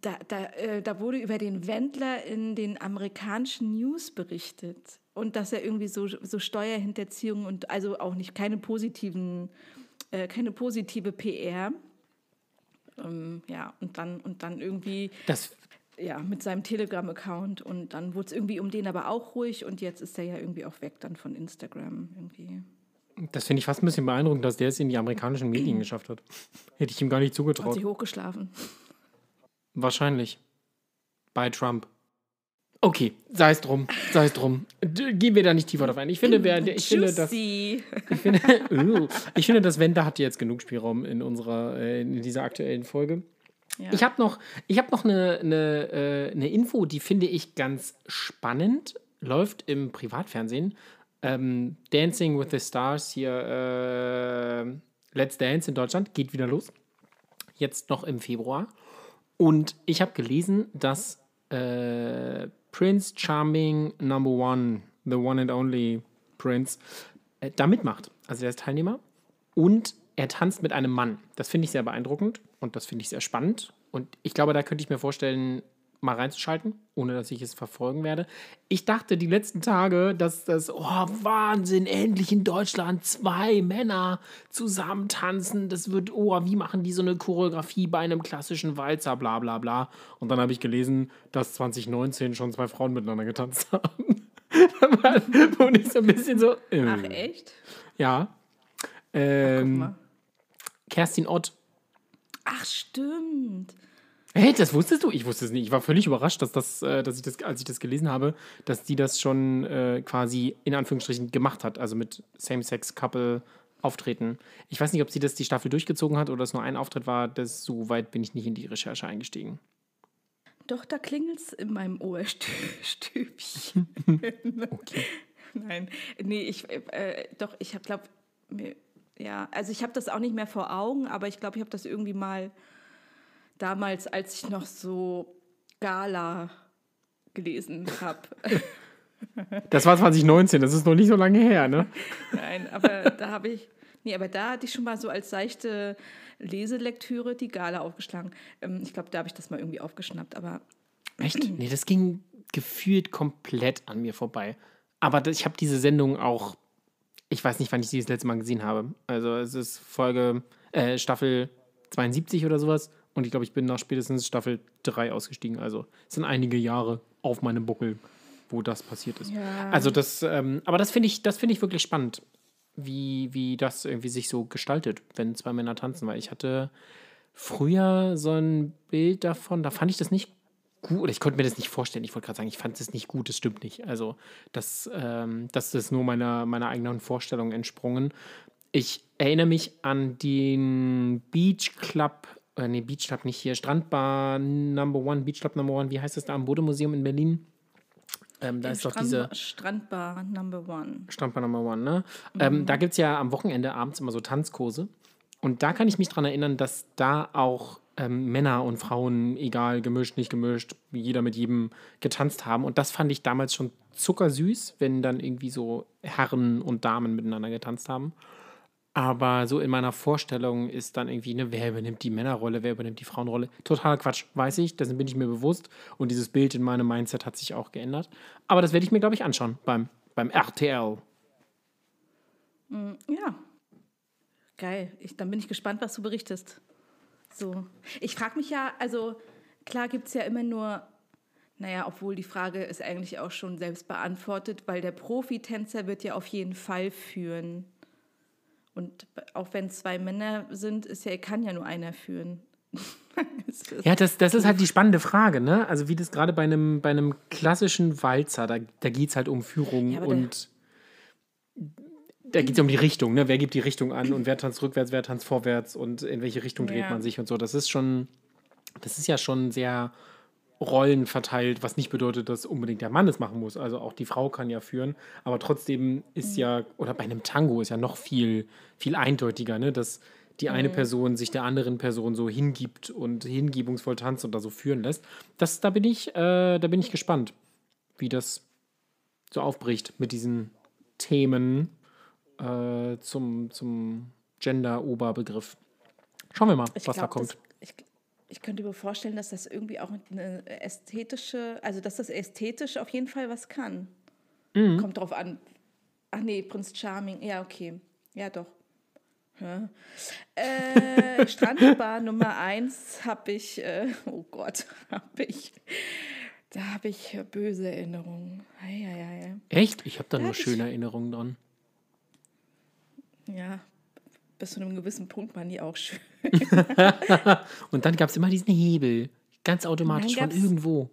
da, da, äh, da wurde über den Wendler in den amerikanischen News berichtet. Und dass er irgendwie so, so Steuerhinterziehung und also auch nicht keine positiven, äh, keine positive PR. Ähm, ja, und dann, und dann irgendwie Das, ja, mit seinem Telegram-Account und dann wurde es irgendwie um den aber auch ruhig und jetzt ist er ja irgendwie auch weg dann von Instagram irgendwie. das finde ich fast ein bisschen beeindruckend, dass der es in die amerikanischen Medien geschafft hat. Hätte ich ihm gar nicht Hat zugetraut. sich hochgeschlafen. Wahrscheinlich. Bei Trump. Okay, sei es drum, sei es drum. Gehen wir da nicht tiefer drauf ein. Ich finde, wer, ich finde, dass, ich finde, uh, ich finde, das Wender hat jetzt genug Spielraum in unserer, äh, in dieser aktuellen Folge. Ja. Ich habe noch, ich hab noch eine, eine, äh, eine Info, die finde ich ganz spannend. Läuft im Privatfernsehen. Ähm, Dancing with the Stars hier, äh, Let's Dance in Deutschland, geht wieder los. Jetzt noch im Februar. Und ich habe gelesen, dass äh, Prince Charming Number One, the one and only Prince, äh, da mitmacht. Also der ist Teilnehmer. Und er tanzt mit einem Mann. Das finde ich sehr beeindruckend und das finde ich sehr spannend. Und ich glaube, da könnte ich mir vorstellen, mal reinzuschalten, ohne dass ich es verfolgen werde. Ich dachte die letzten Tage, dass das, oh Wahnsinn, endlich in Deutschland zwei Männer zusammen tanzen. Das wird, oh, wie machen die so eine Choreografie bei einem klassischen Walzer, bla bla bla. Und dann habe ich gelesen, dass 2019 schon zwei Frauen miteinander getanzt haben. Und ich so ein bisschen so, äh, Ach echt? ja. Ähm, mal. Kerstin Ott. Ach stimmt. Hey, das wusstest du? Ich wusste es nicht. Ich war völlig überrascht, dass, das, äh, dass ich das, als ich das gelesen habe, dass die das schon äh, quasi in Anführungsstrichen gemacht hat. Also mit Same-Sex-Couple auftreten. Ich weiß nicht, ob sie das die Staffel durchgezogen hat oder es nur ein Auftritt war. Das, so weit bin ich nicht in die Recherche eingestiegen. Doch, da klingelt's in meinem Ohrstübchen. Okay. Nein, nee, ich, äh, doch, ich habe, glaube, ja, also ich habe das auch nicht mehr vor Augen, aber ich glaube, ich habe das irgendwie mal damals, als ich noch so Gala gelesen habe. Das war 2019, das ist noch nicht so lange her, ne? Nein, aber da habe ich, nee, aber da hatte ich schon mal so als seichte Leselektüre die Gala aufgeschlagen. Ähm, ich glaube, da habe ich das mal irgendwie aufgeschnappt, aber Echt? Nee, das ging gefühlt komplett an mir vorbei. Aber ich habe diese Sendung auch, ich weiß nicht, wann ich sie das letzte Mal gesehen habe. Also es ist Folge, äh, Staffel 72 oder sowas. Und ich glaube, ich bin nach spätestens Staffel 3 ausgestiegen. Also es sind einige Jahre auf meinem Buckel, wo das passiert ist. Ja. Also das, ähm, aber das finde ich, das finde ich wirklich spannend, wie, wie das irgendwie sich so gestaltet, wenn zwei Männer tanzen. Weil ich hatte früher so ein Bild davon, da fand ich das nicht gut, oder ich konnte mir das nicht vorstellen. Ich wollte gerade sagen, ich fand es nicht gut, das stimmt nicht. Also, das, ähm, das ist nur meiner, meiner eigenen Vorstellung entsprungen. Ich erinnere mich an den Beach Club, äh, nee, Beach Club nicht hier, Strandbar Number One, Beach Club Number One, wie heißt das da am Bodemuseum in Berlin? Ähm, da ist doch diese. Strandbar Number One. Strandbar Number One, ne? Ähm, da gibt es ja am Wochenende abends immer so Tanzkurse. Und da kann ich mich dran erinnern, dass da auch ähm, Männer und Frauen, egal, gemischt, nicht gemischt, jeder mit jedem getanzt haben. Und das fand ich damals schon zuckersüß, wenn dann irgendwie so Herren und Damen miteinander getanzt haben. Aber so in meiner Vorstellung ist dann irgendwie, ne, wer übernimmt die Männerrolle, wer übernimmt die Frauenrolle? Totaler Quatsch, weiß ich, dessen bin ich mir bewusst. Und dieses Bild in meinem Mindset hat sich auch geändert. Aber das werde ich mir, glaube ich, anschauen beim, beim RTL. Ja. Geil. Ich, dann bin ich gespannt, was du berichtest. So. Ich frage mich ja, also klar gibt es ja immer nur, naja, obwohl die Frage ist eigentlich auch schon selbst beantwortet, weil der Profitänzer wird ja auf jeden Fall führen. Und auch wenn zwei Männer sind, ist ja, kann ja nur einer führen. ja, das, das ist halt die spannende Frage, ne? Also wie das gerade bei einem, bei einem klassischen Walzer, da, da geht es halt um Führung ja, und da geht es um die Richtung, ne? Wer gibt die Richtung an und wer tanzt rückwärts, wer tanzt vorwärts und in welche Richtung dreht ja. man sich und so. Das ist schon, das ist ja schon sehr Rollen verteilt, was nicht bedeutet, dass unbedingt der Mann es machen muss. Also auch die Frau kann ja führen, aber trotzdem ist mhm. ja, oder bei einem Tango ist ja noch viel, viel eindeutiger, ne? dass die eine mhm. Person sich der anderen Person so hingibt und hingebungsvoll tanzt und da so führen lässt. Das, da bin ich, äh, da bin ich gespannt, wie das so aufbricht mit diesen Themen äh, zum, zum Gender-Oberbegriff. Schauen wir mal, ich was glaub, da kommt. Das, ich, ich könnte mir vorstellen, dass das irgendwie auch eine ästhetische, also dass das ästhetisch auf jeden Fall was kann. Mhm. Kommt drauf an. Ach nee, Prinz Charming, ja, okay. Ja, doch. Ja. Äh, Strandbar Nummer eins habe ich, äh, oh Gott, habe ich, da habe ich böse Erinnerungen. Ei, ei, ei. Echt? Ich habe da, da nur schöne ich, Erinnerungen dran. Ja, bis zu einem gewissen Punkt waren die auch schön. und dann gab es immer diesen Hebel, ganz automatisch von irgendwo.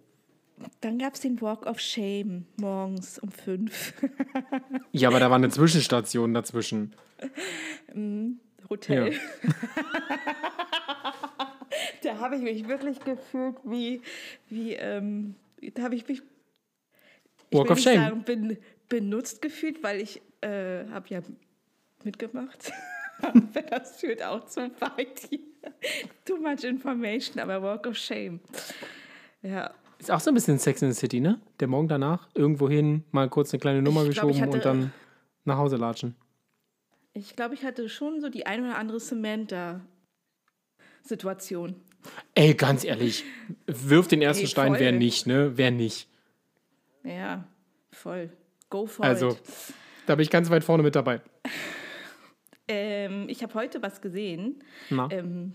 Dann gab es den Walk of Shame morgens um fünf. ja, aber da war eine Zwischenstation dazwischen. Mm, Hotel. Ja. da habe ich mich wirklich gefühlt wie, wie ähm, da habe ich mich ich Walk of Shame. Sagen, bin, benutzt gefühlt, weil ich äh, habe ja mitgemacht. das führt auch zu weit hier. Too much information, aber Walk of Shame. Ja. Ist auch so ein bisschen Sex in the City, ne? Der Morgen danach irgendwo hin, mal kurz eine kleine Nummer ich geschoben glaub, hatte, und dann nach Hause latschen. Ich glaube, ich hatte schon so die ein oder andere Samantha-Situation. Ey, ganz ehrlich, wirf den ersten Ey, Stein, wer nicht, ne? Wer nicht. Ja, voll. Go for also, it. Also, da bin ich ganz weit vorne mit dabei. Ähm, ich habe heute was gesehen. Ähm,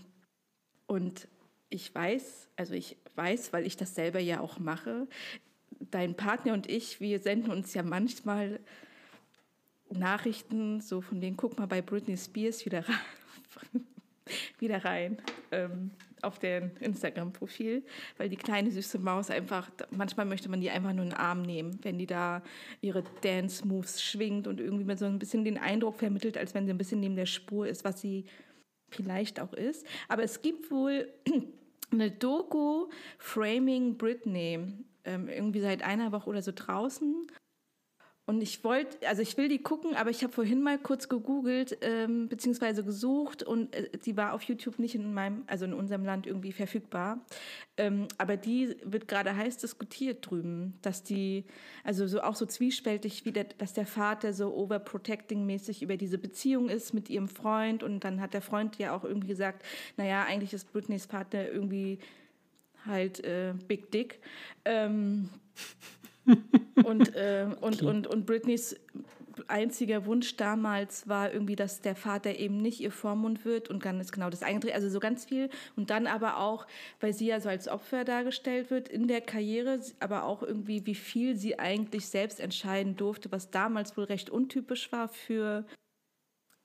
und ich weiß, also ich weiß, weil ich das selber ja auch mache, dein Partner und ich, wir senden uns ja manchmal Nachrichten so von denen, guck mal bei Britney Spears wieder rein, wieder rein ähm, auf deren Instagram-Profil, weil die kleine süße Maus einfach, manchmal möchte man die einfach nur in den Arm nehmen, wenn die da ihre Dance-Moves schwingt und irgendwie mit so ein bisschen den Eindruck vermittelt, als wenn sie ein bisschen neben der Spur ist, was sie vielleicht auch ist. Aber es gibt wohl eine Doku Framing Britney, ähm, irgendwie seit einer Woche oder so draußen. Und ich wollte, also ich will die gucken, aber ich habe vorhin mal kurz gegoogelt, ähm, beziehungsweise gesucht und äh, war auf YouTube nicht in meinem, also in unserem Land irgendwie verfügbar. Ähm, aber die wird gerade heiß diskutiert drüben, dass die, also so auch so zwiespältig, wie der, dass der Vater so overprotecting-mäßig über diese Beziehung ist mit ihrem Freund und dann hat der Freund ja auch irgendwie gesagt, naja, eigentlich ist Britneys Vater irgendwie halt äh, Big Dick. Ähm, und, äh, und, okay. und, und Britneys einziger Wunsch damals war irgendwie, dass der Vater eben nicht ihr Vormund wird und dann ist genau das eingedreht, also so ganz viel und dann aber auch, weil sie ja so als Opfer dargestellt wird in der Karriere, aber auch irgendwie, wie viel sie eigentlich selbst entscheiden durfte, was damals wohl recht untypisch war für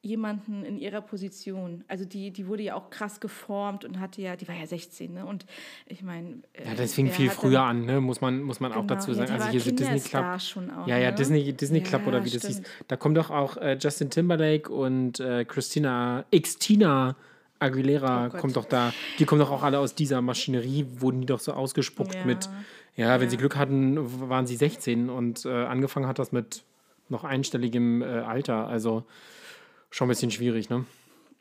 jemanden in ihrer Position. Also die, die wurde ja auch krass geformt und hatte ja, die war ja 16, ne? Und ich meine. Ja, das fing viel früher an, ne? Muss man, muss man genau, auch dazu sagen. Ja, also hier so Disney Club. Schon auch, ja, ja, ne? Disney, Disney Club ja, oder wie stimmt. das hieß. Da kommt doch auch äh, Justin Timberlake und äh, Christina, Xtina Aguilera oh kommt doch da. Die kommen doch auch alle aus dieser Maschinerie, wurden die doch so ausgespuckt ja. mit. Ja, wenn sie Glück hatten, waren sie 16 und äh, angefangen hat das mit noch einstelligem äh, Alter. Also schon ein bisschen schwierig, ne?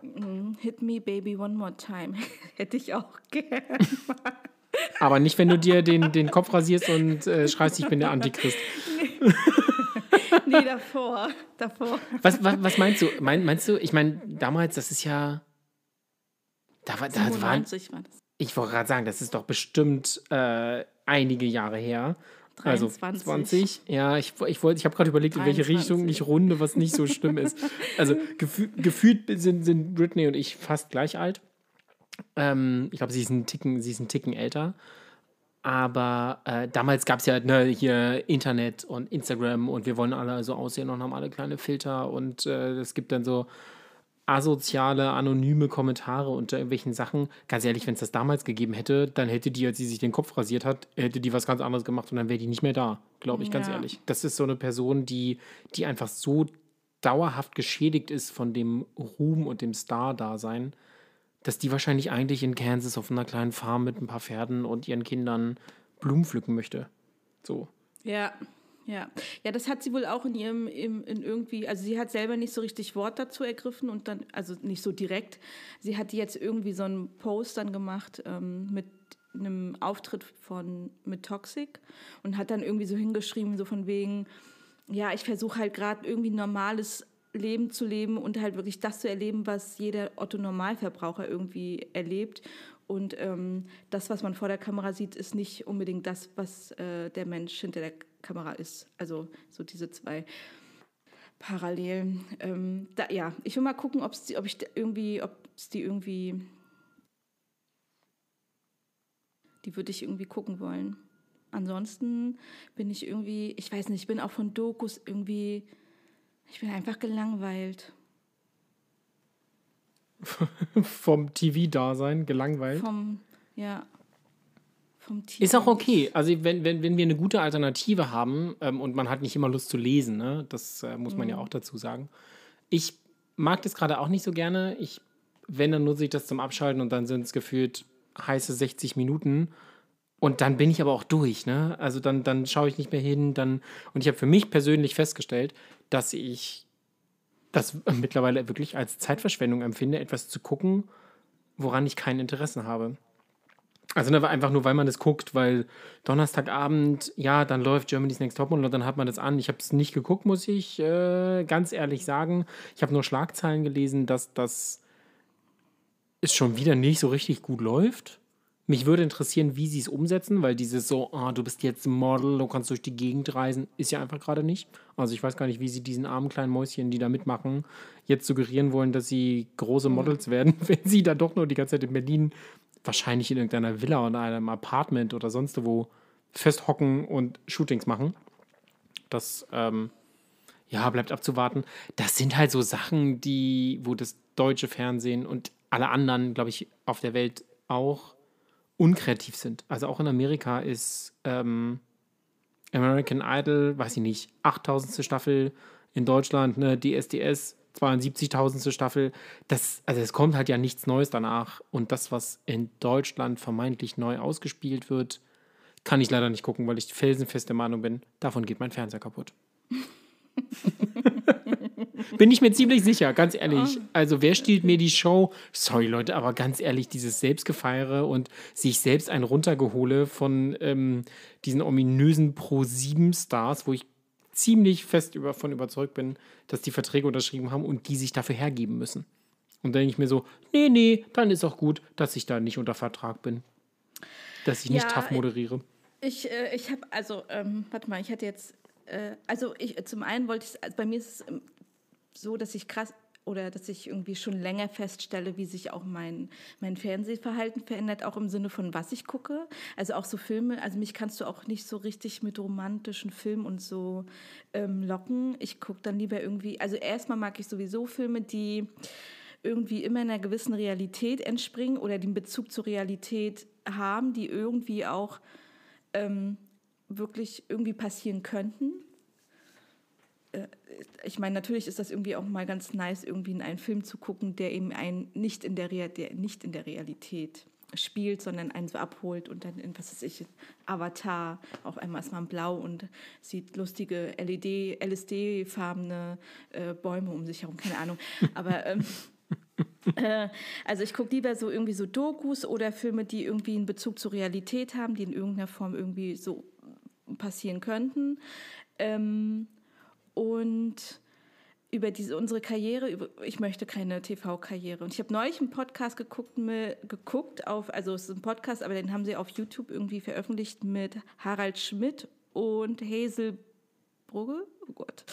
Mm, hit me, baby, one more time. Hätte ich auch gern. Aber nicht, wenn du dir den, den Kopf rasierst und äh, schreist, ich bin der Antichrist. Nee, nee davor. davor. Was, was, was meinst du? Mein, meinst du, ich meine, damals, das ist ja. Da, war, da waren, war das. Ich wollte gerade sagen, das ist doch bestimmt äh, einige Jahre her. 23. Also 20. Ja, ich, ich, wollt, ich habe gerade überlegt, 23. in welche Richtung ich runde, was nicht so schlimm ist. Also gefü gefühlt sind, sind Britney und ich fast gleich alt. Ähm, ich glaube, sie ist ein Ticken, sie ist ein Ticken älter. Aber äh, damals gab es ja ne, hier Internet und Instagram und wir wollen alle so aussehen und haben alle kleine Filter und äh, es gibt dann so asoziale, anonyme Kommentare unter irgendwelchen Sachen. Ganz ehrlich, wenn es das damals gegeben hätte, dann hätte die, als sie sich den Kopf rasiert hat, hätte die was ganz anderes gemacht und dann wäre die nicht mehr da, glaube ich, ganz Ja. ehrlich. Das ist so eine Person, die, die einfach so dauerhaft geschädigt ist von dem Ruhm und dem Star-Dasein, dass die wahrscheinlich eigentlich in Kansas auf einer kleinen Farm mit ein paar Pferden und ihren Kindern Blumen pflücken möchte. So. Ja, ja. Ja, das hat sie wohl auch in ihrem, im, in irgendwie, also sie hat selber nicht so richtig Wort dazu ergriffen und dann, also nicht so direkt. Sie hat jetzt irgendwie so einen Post dann gemacht ähm, mit einem Auftritt von mit Toxic und hat dann irgendwie so hingeschrieben, so von wegen, ja, ich versuche halt gerade irgendwie ein normales Leben zu leben und halt wirklich das zu erleben, was jeder Otto-Normalverbraucher irgendwie erlebt. Und ähm, das, was man vor der Kamera sieht, ist nicht unbedingt das, was äh, der Mensch hinter der Kamera ist. Also so diese zwei Parallelen. Ähm, da, ja, ich will mal gucken, ob's die, ob ich irgendwie, ob es die irgendwie, die würde ich irgendwie gucken wollen. Ansonsten bin ich irgendwie, ich weiß nicht, ich bin auch von Dokus irgendwie, ich bin einfach gelangweilt. Vom TV-Dasein gelangweilt. Vom, ja, vom Team. Ist auch okay. Also wenn, wenn, wenn wir eine gute Alternative haben ähm, und man hat nicht immer Lust zu lesen, ne? das äh, muss man ja auch dazu sagen. Ich mag das gerade auch nicht so gerne. Ich, wenn, dann nutze ich das zum Abschalten und dann sind es gefühlt heiße 60 Minuten. Und dann bin ich aber auch durch, ne? Also dann, dann schaue ich nicht mehr hin. Dann, und ich habe für mich persönlich festgestellt, dass ich das mittlerweile wirklich als Zeitverschwendung empfinde, etwas zu gucken, woran ich kein Interesse habe. Also ne, einfach nur, weil man das guckt, weil Donnerstagabend, ja, dann läuft Germany's Next Topmodel und dann hat man das an. Ich habe es nicht geguckt, muss ich äh, ganz ehrlich sagen. Ich habe nur Schlagzeilen gelesen, dass das es schon wieder nicht so richtig gut läuft. Mich würde interessieren, wie sie es umsetzen, weil dieses so, ah, du bist jetzt Model, du kannst durch die Gegend reisen, ist ja einfach gerade nicht. Also ich weiß gar nicht, wie sie diesen armen kleinen Mäuschen, die da mitmachen, jetzt suggerieren wollen, dass sie große Models werden, wenn sie da doch nur die ganze Zeit in Berlin wahrscheinlich in irgendeiner Villa oder einem Apartment oder sonst wo festhocken und Shootings machen. Das, ähm, ja, bleibt abzuwarten. Das sind halt so Sachen, die, wo das deutsche Fernsehen und alle anderen, glaube ich, auf der Welt auch unkreativ sind. Also auch in Amerika ist ähm, American Idol, weiß ich nicht, 8000. Staffel, in Deutschland ne, DSDS, 72.000. Staffel. Das, also es kommt halt ja nichts Neues danach. Und das, was in Deutschland vermeintlich neu ausgespielt wird, kann ich leider nicht gucken, weil ich felsenfest der Meinung bin, davon geht mein Fernseher kaputt. Bin ich mir ziemlich sicher, ganz ehrlich. Also, wer stiehlt mir die Show? Sorry, Leute, aber ganz ehrlich, dieses Selbstgefeiere und sich selbst ein runtergehole von ähm, diesen ominösen Pro-7-Stars, wo ich ziemlich fest über, von überzeugt bin, dass die Verträge unterschrieben haben und die sich dafür hergeben müssen. Und dann denke ich mir so, nee, nee, dann ist auch gut, dass ich da nicht unter Vertrag bin. Dass ich nicht Ja, tough moderiere. Ich, äh, ich habe, also, ähm, warte mal, ich hatte jetzt, äh, also ich, zum einen wollte ich, also bei mir ist es ähm, so, dass ich krass oder dass ich irgendwie schon länger feststelle, wie sich auch mein, mein Fernsehverhalten verändert, auch im Sinne von, was ich gucke. Also auch so Filme, also mich kannst du auch nicht so richtig mit romantischen Filmen und so ähm, locken. Ich gucke dann lieber irgendwie, also erstmal mag ich sowieso Filme, die irgendwie immer einer gewissen Realität entspringen oder den Bezug zur Realität haben, die irgendwie auch ähm, wirklich irgendwie passieren könnten. Äh, Ich meine, natürlich ist das irgendwie auch mal ganz nice, irgendwie in einen Film zu gucken, der eben einen nicht in der, Rea der nicht in der Realität spielt, sondern einen so abholt und dann in, was weiß ich, Avatar, auf einmal ist man blau und sieht lustige LED, LSD-farbene äh, Bäume um sich herum, keine Ahnung. Aber ähm, äh, also ich gucke lieber so irgendwie so Dokus oder Filme, die irgendwie einen Bezug zur Realität haben, die in irgendeiner Form irgendwie so passieren könnten. Ähm, und über diese unsere Karriere, über, ich möchte keine TV-Karriere. Und ich habe neulich einen Podcast geguckt, mit, geguckt auf, also es ist ein Podcast, aber den haben sie auf YouTube irgendwie veröffentlicht mit Harald Schmidt und Hazel Brugge. Oh Gott.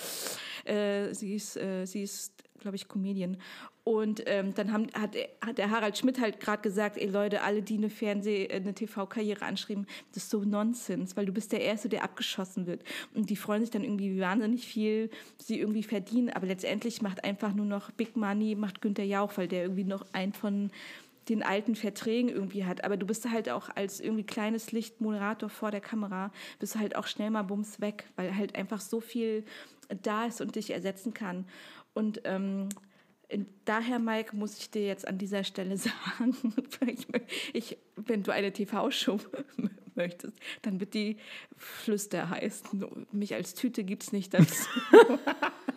Äh, sie ist, äh, sie ist glaube ich, Comedian. Und ähm, dann haben, hat, hat der Harald Schmidt halt gerade gesagt, ey Leute, alle, die eine Fernseh-, äh, eine TV-Karriere anschreiben, das ist so Nonsens, weil du bist der Erste, der abgeschossen wird. Und die freuen sich dann irgendwie wahnsinnig viel, sie irgendwie verdienen, aber letztendlich macht einfach nur noch Big Money, macht Günther Jauch, weil der irgendwie noch einen von den alten Verträgen irgendwie hat. Aber du bist halt auch als irgendwie kleines Lichtmoderator vor der Kamera, bist halt auch schnell mal bums weg, weil halt einfach so viel da ist und dich ersetzen kann. Und ähm, daher, Mike, muss ich dir jetzt an dieser Stelle sagen, ich, wenn du eine TV-Show möchtest, dann wird die Flüster heißen. Mich als Tüte gibt es nicht dazu.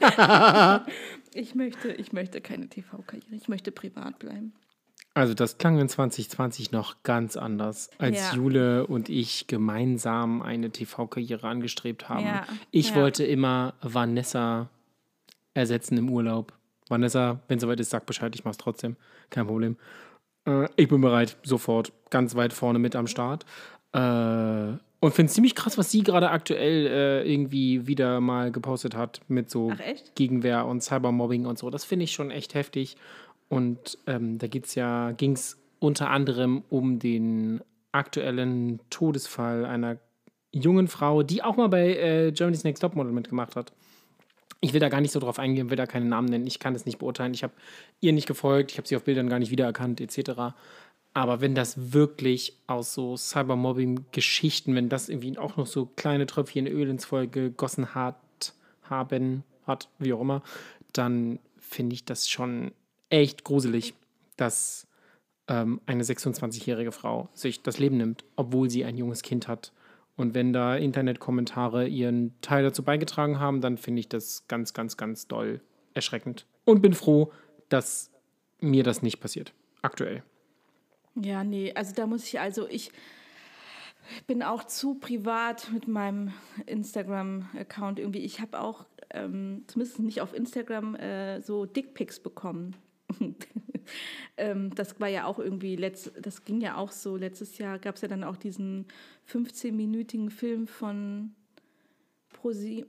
ich, möchte, ich möchte keine TV-Karriere, ich möchte privat bleiben. Also das klang in 2020 noch ganz anders, als ja. Jule und ich gemeinsam eine TV-Karriere angestrebt haben. Ja. Ich ja. wollte immer Vanessa ersetzen im Urlaub. Vanessa, wenn soweit ist, sag Bescheid, ich mach's trotzdem. Kein Problem. Äh, ich bin bereit, sofort, ganz weit vorne mit am Start. Äh, und finde es ziemlich krass, was sie gerade aktuell äh, irgendwie wieder mal gepostet hat mit so Gegenwehr und Cybermobbing und so. Das finde ich schon echt heftig. Und ähm, da ja, ging es unter anderem um den aktuellen Todesfall einer jungen Frau, die auch mal bei äh, Germany's Next Topmodel mitgemacht hat. Ich will da gar nicht so drauf eingehen, will da keinen Namen nennen. Ich kann das nicht beurteilen. Ich habe ihr nicht gefolgt, ich habe sie auf Bildern gar nicht wiedererkannt, etc. Aber wenn das wirklich aus so Cybermobbing-Geschichten, wenn das irgendwie auch noch so kleine Tröpfchen Öl ins Feuer gegossen hat, haben, hat, wie auch immer, dann finde ich das schon echt gruselig, dass ähm, eine 26-jährige Frau sich das Leben nimmt, obwohl sie ein junges Kind hat. Und wenn da Internetkommentare ihren Teil dazu beigetragen haben, dann finde ich das ganz, ganz, ganz doll erschreckend. Und bin froh, dass mir das nicht passiert. Aktuell. Ja, nee, also da muss ich, also ich bin auch zu privat mit meinem Instagram-Account irgendwie. Ich habe auch, ähm, zumindest nicht auf Instagram, äh, so Dickpics bekommen. ähm, das war ja auch irgendwie, letzt, das ging ja auch so, letztes Jahr gab es ja dann auch diesen 15-minütigen Film von Prosi,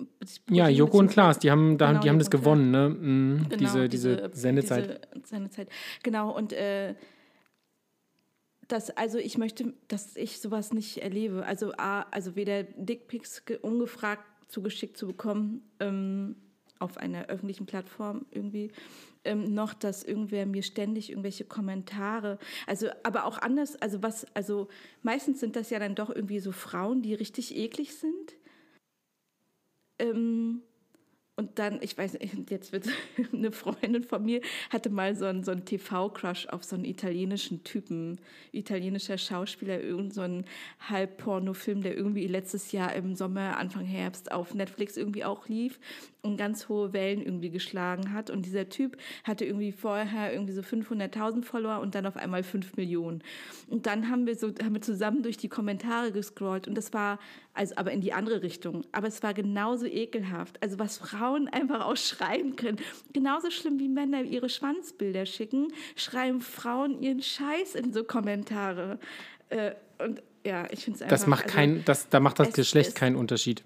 Ja, Joko und Klaas, die haben, da, genau, die haben das gewonnen, ne? Mhm, genau, diese, diese, Sendezeit. Diese Sendezeit. Genau, und äh, das, also ich möchte, dass ich sowas nicht erlebe. Also, A, also weder Dickpics ungefragt zugeschickt zu bekommen ähm, auf einer öffentlichen Plattform irgendwie, ähm, noch, dass irgendwer mir ständig irgendwelche Kommentare, also aber auch anders, also was, also meistens sind das ja dann doch irgendwie so Frauen, die richtig eklig sind. Ähm, und dann, ich weiß nicht, jetzt wird eine Freundin von mir, hatte mal so einen, so einen TV-Crush auf so einen italienischen Typen, italienischer Schauspieler, irgend so einen Halbporno-Film, der irgendwie letztes Jahr im Sommer, Anfang Herbst auf Netflix irgendwie auch lief und ganz hohe Wellen irgendwie geschlagen hat. Und dieser Typ hatte irgendwie vorher irgendwie so 500.000 Follower und dann auf einmal 5 Millionen. Und dann haben wir so, haben wir zusammen durch die Kommentare gescrollt und das war, also aber in die andere Richtung. Aber es war genauso ekelhaft. Also was Frauen einfach auch schreiben können. Genauso schlimm wie Männer ihre Schwanzbilder schicken, schreiben Frauen ihren Scheiß in so Kommentare. Äh, und ja, ich finde es einfach. Das macht kein, also, das, da macht das Geschlecht keinen Unterschied.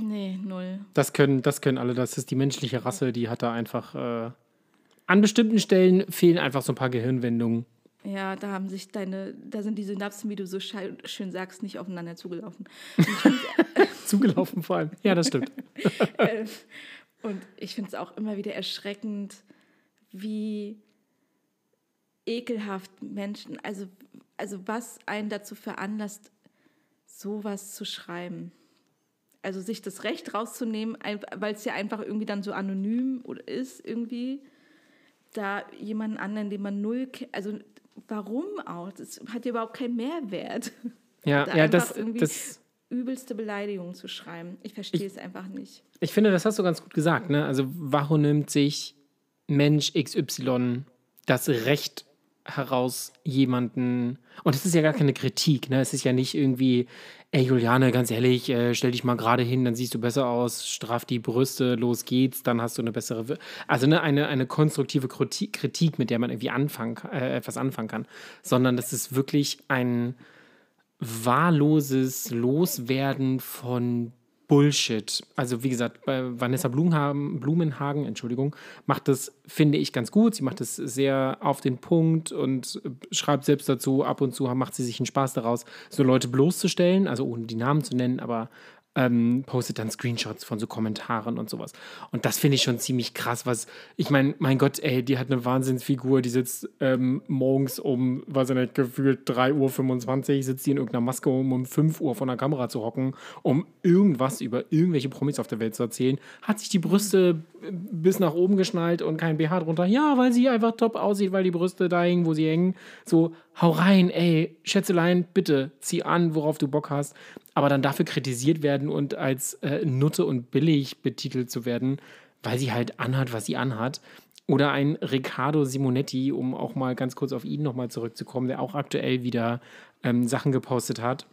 Nee, null. Das können, das können alle. Das ist die menschliche Rasse, die hat da einfach. Äh, an bestimmten Stellen fehlen einfach so ein paar Gehirnwendungen. Ja, da haben sich deine, da sind die Synapsen, wie du so schön sagst, nicht aufeinander zugelaufen. zugelaufen vor allem. Ja, das stimmt. Äh, und ich finde es auch immer wieder erschreckend, wie ekelhaft Menschen, also, also was einen dazu veranlasst, sowas zu schreiben. Also sich das Recht rauszunehmen, weil es ja einfach irgendwie dann so anonym ist, irgendwie, da jemanden anderen, den man null also warum auch? Das hat ja überhaupt keinen Mehrwert. Ja, da ja das, das übelste Beleidigung zu schreiben. Ich verstehe es einfach nicht. Ich finde, das hast du ganz gut gesagt. Ne? Also warum nimmt sich Mensch XY das Recht heraus, jemanden. Und es ist ja gar keine Kritik, ne? Es ist ja nicht irgendwie, ey Juliane, ganz ehrlich, äh, stell dich mal gerade hin, dann siehst du besser aus, straff die Brüste, los geht's, dann hast du eine bessere. Also ne, eine, eine konstruktive Kritik, mit der man irgendwie anfangen, äh, etwas anfangen kann. Sondern das ist wirklich ein wahlloses Loswerden von Bullshit. Also wie gesagt, bei Vanessa Blumenhagen, Blumenhagen, Entschuldigung, macht das, finde ich, ganz gut. Sie macht das sehr auf den Punkt und schreibt selbst dazu, ab und zu macht sie sich einen Spaß daraus, so Leute bloßzustellen, also ohne die Namen zu nennen, aber ähm, postet dann Screenshots von so Kommentaren und sowas. Und das finde ich schon ziemlich krass, was, ich meine, mein Gott, ey, die hat eine Wahnsinnsfigur, die sitzt ähm, morgens um, weiß ich nicht, gefühlt 3.25 Uhr, sitzt die in irgendeiner Maske, um um 5 Uhr vor der Kamera zu hocken, um irgendwas über irgendwelche Promis auf der Welt zu erzählen, hat sich die Brüste bis nach oben geschnallt und kein BH drunter. Ja, weil sie einfach top aussieht, weil die Brüste da hängen, wo sie hängen. So, hau rein, ey, Schätzelein, bitte, zieh an, worauf du Bock hast aber dann dafür kritisiert werden und als äh, Nutte und billig betitelt zu werden, weil sie halt anhat, was sie anhat. Oder ein Riccardo Simonetti, um auch mal ganz kurz auf ihn nochmal zurückzukommen, der auch aktuell wieder ähm, Sachen gepostet hat,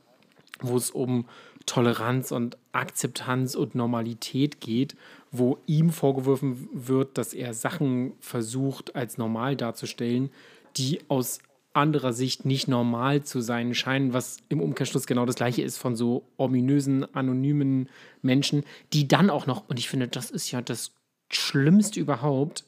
wo es um Toleranz und Akzeptanz und Normalität geht, wo ihm vorgeworfen wird, dass er Sachen versucht als normal darzustellen, die aus anderer Sicht nicht normal zu sein scheinen, was im Umkehrschluss genau das gleiche ist von so ominösen, anonymen Menschen, die dann auch noch, und ich finde, das ist ja das Schlimmste überhaupt,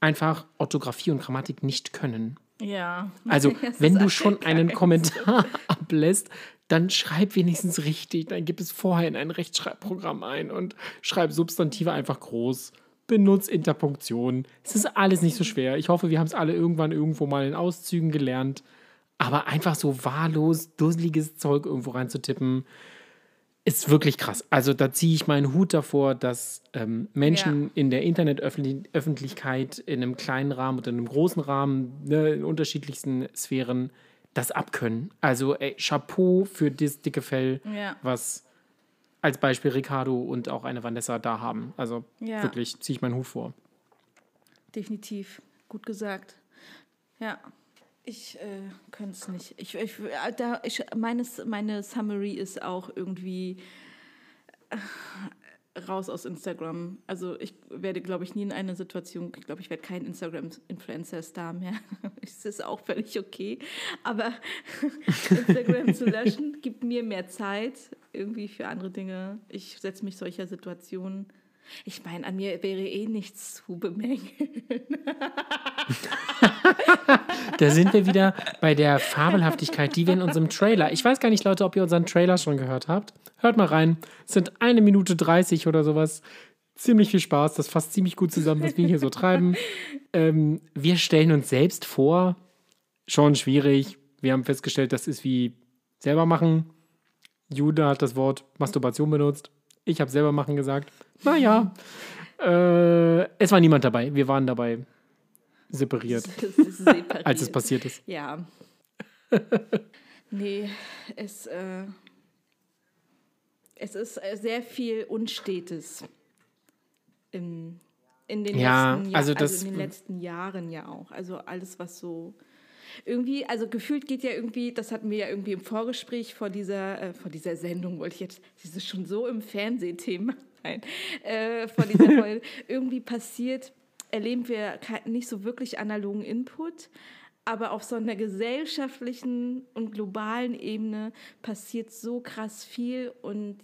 einfach Orthographie und Grammatik nicht können. Ja. Also, wenn du schon einen Kommentar ablässt, dann schreib wenigstens richtig. Dann gib es vorher in ein Rechtschreibprogramm ein und schreib Substantive einfach groß benutzt Interpunktion. Es ist alles nicht so schwer. Ich hoffe, wir haben es alle irgendwann irgendwo mal in Auszügen gelernt. Aber einfach so wahllos, dusseliges Zeug irgendwo reinzutippen, ist wirklich krass. Also da ziehe ich meinen Hut davor, dass ähm, Menschen ja. in der Internetöffentlichkeit in einem kleinen Rahmen oder in einem großen Rahmen, ne, in unterschiedlichsten Sphären, das abkönnen. Also ey, Chapeau für das dicke Fell, ja. was als Beispiel Ricardo und auch eine Vanessa da haben. Also ja. wirklich ziehe ich meinen Hut vor. Definitiv. Gut gesagt. Ja. Ich äh, könnte es nicht. Ich, ich, äh, da, ich, meines, meine Summary ist auch irgendwie äh, raus aus Instagram. Also ich werde, glaube ich, nie in eine Situation, ich glaube, ich werde kein Instagram-Influencer-Star mehr. das ist auch völlig okay. Aber Instagram zu löschen, gibt mir mehr Zeit irgendwie für andere Dinge. Ich setze mich solcher Situationen. Ich meine, an mir wäre eh nichts zu bemängeln. da sind wir wieder bei der Fabelhaftigkeit, die wir in unserem Trailer. Ich weiß gar nicht, Leute, ob ihr unseren Trailer schon gehört habt. Hört mal rein. Es sind eine Minute 30 oder sowas. Ziemlich viel Spaß. Das fasst ziemlich gut zusammen, was wir hier so treiben. Ähm, wir stellen uns selbst vor. Schon schwierig. Wir haben festgestellt, das ist wie selber machen. Jude hat das Wort Masturbation benutzt. Ich habe selber machen gesagt. Naja. Äh, es war niemand dabei. Wir waren dabei separiert. separiert. als es passiert ist. Ja. nee, es, äh, es ist äh, sehr viel Unstetes in, in, den, ja, letzten, also das, also in den letzten Jahren ja auch. Also alles, was so irgendwie, also gefühlt geht ja irgendwie, das hatten wir ja irgendwie im Vorgespräch vor dieser, äh, vor dieser Sendung, wollte ich jetzt, das ist schon so im Fernsehthema sein, äh, vor dieser Folge, irgendwie passiert, erleben wir nicht so wirklich analogen Input, aber auf so einer gesellschaftlichen und globalen Ebene passiert so krass viel und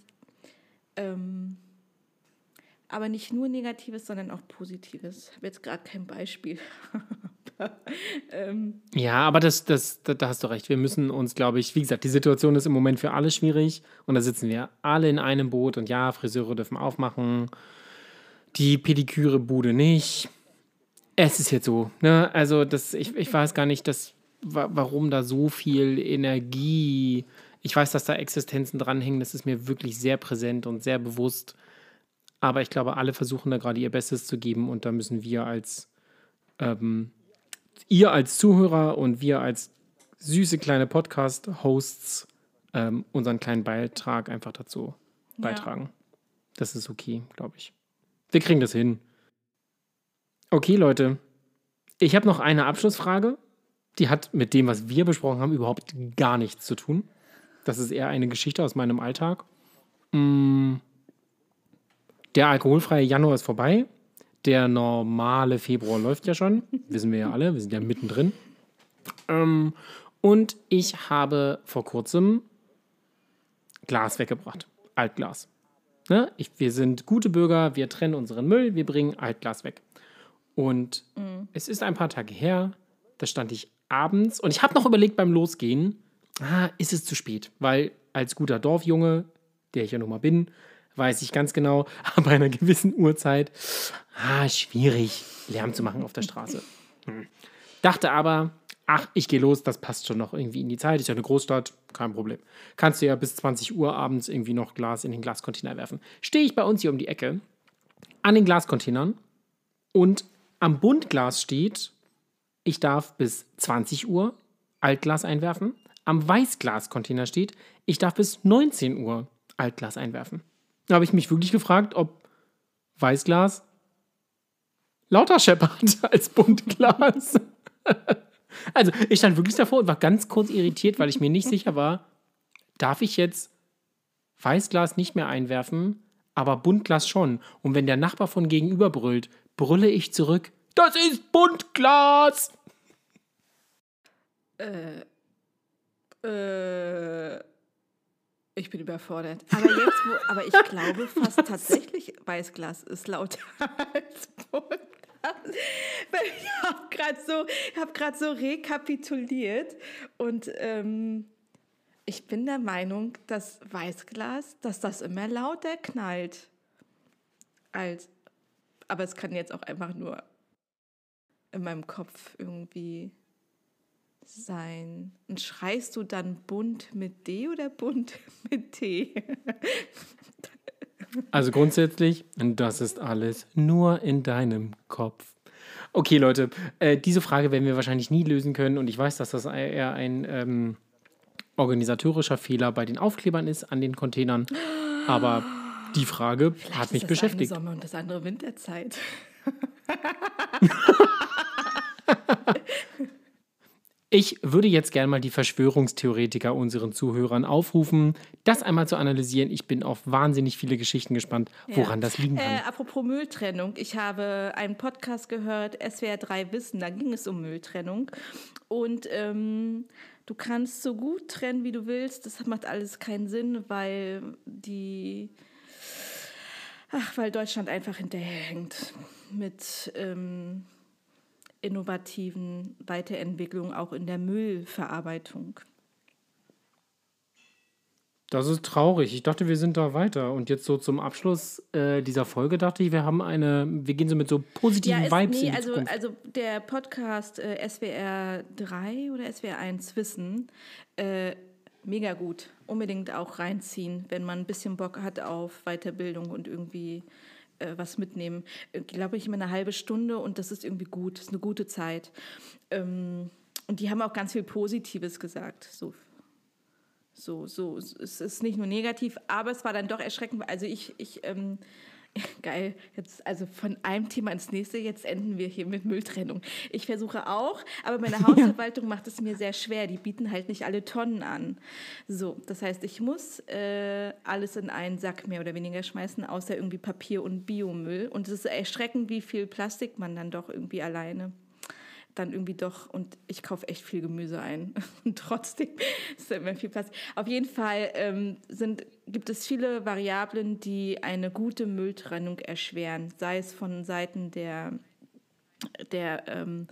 ähm, aber nicht nur Negatives, sondern auch Positives. Ich habe jetzt gerade kein Beispiel. ähm. Ja, aber das, das, da, da hast du recht. Wir müssen uns, glaube ich, wie gesagt, die Situation ist im Moment für alle schwierig und da sitzen wir alle in einem Boot und ja, Friseure dürfen aufmachen, die Pediküre-Bude nicht. Es ist jetzt so, ne? Also, das, ich, ich weiß gar nicht, dass, warum da so viel Energie. Ich weiß, dass da Existenzen dranhängen, das ist mir wirklich sehr präsent und sehr bewusst. Aber ich glaube, alle versuchen da gerade ihr Bestes zu geben und da müssen wir als ähm, ihr als Zuhörer und wir als süße kleine Podcast-Hosts ähm, unseren kleinen Beitrag einfach dazu beitragen. Ja. Das ist okay, glaube ich. Wir kriegen das hin. Okay, Leute. Ich habe noch eine Abschlussfrage. Die hat mit dem, was wir besprochen haben, überhaupt gar nichts zu tun. Das ist eher eine Geschichte aus meinem Alltag. Mm. Der alkoholfreie Januar ist vorbei. Der normale Februar läuft ja schon. Wissen wir ja alle. Wir sind ja mittendrin. Ähm, und ich habe vor kurzem Glas weggebracht. Altglas. ne, ich, wir sind gute Bürger, wir trennen unseren Müll, wir bringen Altglas weg. Und mhm. es ist ein paar Tage her, da stand ich abends und ich habe noch überlegt beim Losgehen, ah, ist es zu spät, weil als guter Dorfjunge, der ich ja nun mal bin, weiß ich ganz genau, bei einer gewissen Uhrzeit, ah, schwierig, Lärm zu machen auf der Straße. Hm. Dachte aber, ach, ich gehe los, das passt schon noch irgendwie in die Zeit, ist ja eine Großstadt, kein Problem. Kannst du ja bis 20 Uhr abends irgendwie noch Glas in den Glascontainer werfen. Stehe ich bei uns hier um die Ecke an den Glascontainern und am Buntglas steht, ich darf bis 20 Uhr Altglas einwerfen. Am Weißglascontainer steht, ich darf bis 19 Uhr Altglas einwerfen. Da habe ich mich wirklich gefragt, ob Weißglas lauter scheppert als Buntglas. also ich stand wirklich davor und war ganz kurz irritiert, weil ich mir nicht sicher war, darf ich jetzt Weißglas nicht mehr einwerfen, aber Buntglas schon. Und wenn der Nachbar von gegenüber brüllt, brülle ich zurück, das ist Buntglas! Äh, äh, ich bin überfordert. Aber jetzt, wo, aber ich glaube fast tatsächlich, Weißglas ist lauter als Buntglas. Ich habe gerade so, hab so rekapituliert und ähm, ich bin der Meinung, dass Weißglas, dass das immer lauter knallt. Als, aber es kann jetzt auch einfach nur in meinem Kopf irgendwie sein. Und schreist du dann bunt mit D oder bunt mit T? Also grundsätzlich, das ist alles nur in deinem Kopf. Okay, Leute, äh, diese Frage werden wir wahrscheinlich nie lösen können und ich weiß, dass das eher ein ähm, organisatorischer Fehler bei den Aufklebern ist an den Containern. Aber die Frage Vielleicht hat mich ist das beschäftigt. Eine Sommer- und das andere Winterzeit. Ich würde jetzt gerne mal die Verschwörungstheoretiker unseren Zuhörern aufrufen, das einmal zu analysieren. Ich bin auf wahnsinnig viele Geschichten gespannt, woran ja. das liegen kann. Äh, apropos Mülltrennung, ich habe einen Podcast gehört, SWR 3 Wissen, da ging es um Mülltrennung. Und ähm, du kannst so gut trennen, wie du willst. Das macht alles keinen Sinn, weil die. Ach, weil Deutschland einfach hinterherhängt mit. Ähm, innovativen Weiterentwicklung auch in der Müllverarbeitung. Das ist traurig. Ich dachte, wir sind da weiter. Und jetzt so zum Abschluss äh, dieser Folge dachte ich, wir haben eine, wir gehen so mit so positiven ja, Vibes nee, in die also, Zukunft. also der Podcast äh, SWR 3 oder SWR 1 Wissen, äh, mega gut. Unbedingt auch reinziehen, wenn man ein bisschen Bock hat auf Weiterbildung und irgendwie äh, was mitnehmen. Äh, Glaube ich, immer eine halbe Stunde und das ist irgendwie gut, das ist eine gute Zeit. Ähm, und die haben auch ganz viel Positives gesagt. So, so, so. Es ist nicht nur negativ, aber es war dann doch erschreckend. Also ich, ich ähm, Geil, jetzt also von einem Thema ins nächste, jetzt enden wir hier mit Mülltrennung. Ich versuche auch, aber meine Hausverwaltung macht es mir sehr schwer. Die bieten halt nicht alle Tonnen an. So, das heißt, ich muss äh, alles in einen Sack mehr oder weniger schmeißen, außer irgendwie Papier und Biomüll. Und es ist erschreckend, wie viel Plastik man dann doch irgendwie alleine dann irgendwie doch, und ich kaufe echt viel Gemüse ein. Und trotzdem ist da immer viel Platz. Auf jeden Fall ähm, sind, gibt es viele Variablen, die eine gute Mülltrennung erschweren, sei es von Seiten der, der ähm,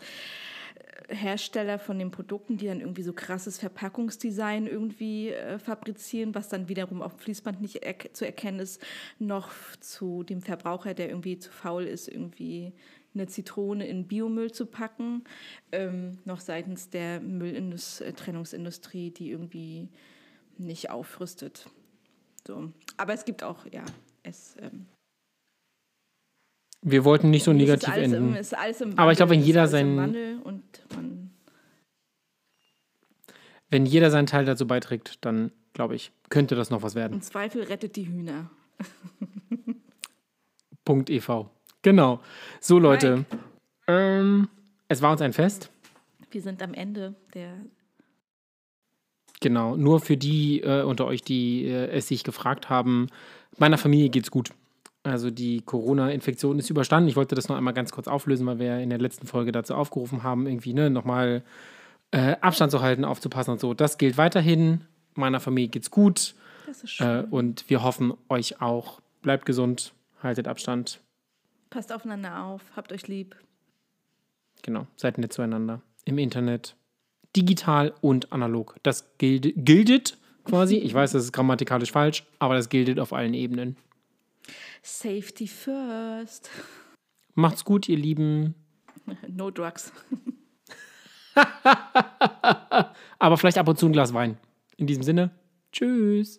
Hersteller von den Produkten, die dann irgendwie so krasses Verpackungsdesign irgendwie äh, fabrizieren, was dann wiederum auf dem Fließband nicht er zu erkennen ist, noch zu dem Verbraucher, der irgendwie zu faul ist, irgendwie eine Zitrone in Biomüll zu packen, ähm, noch seitens der Mülltrennungsindustrie, die irgendwie nicht aufrüstet. So. Aber es gibt auch, ja, es. Ähm, wir wollten nicht so negativ enden. Im, Aber ich glaube, wenn jeder seinen. wenn jeder seinen Teil dazu beiträgt, dann glaube ich, könnte das noch was werden. Im Zweifel rettet die Hühner. Punkt EV. Genau. So, Leute. Ähm, es war uns ein Fest. Wir sind am Ende der. Genau. Nur für die äh, unter euch, die äh, es sich gefragt haben, meiner Familie geht's gut. Also die Corona-Infektion ist überstanden. Ich wollte das noch einmal ganz kurz auflösen, weil wir in der letzten Folge dazu aufgerufen haben, irgendwie ne, nochmal äh, Abstand zu halten, aufzupassen und so. Das gilt weiterhin. Meiner Familie geht's gut. Das ist schön. Äh, und wir hoffen euch auch bleibt gesund, haltet Abstand. Passt aufeinander auf, habt euch lieb. Genau, seid nett zueinander. Im Internet, digital und analog. Das gilt, gildet quasi. Ich weiß, das ist grammatikalisch falsch, aber das gilt auf allen Ebenen. Safety first. Macht's gut, ihr Lieben. No drugs. aber vielleicht ab und zu ein Glas Wein. In diesem Sinne, tschüss.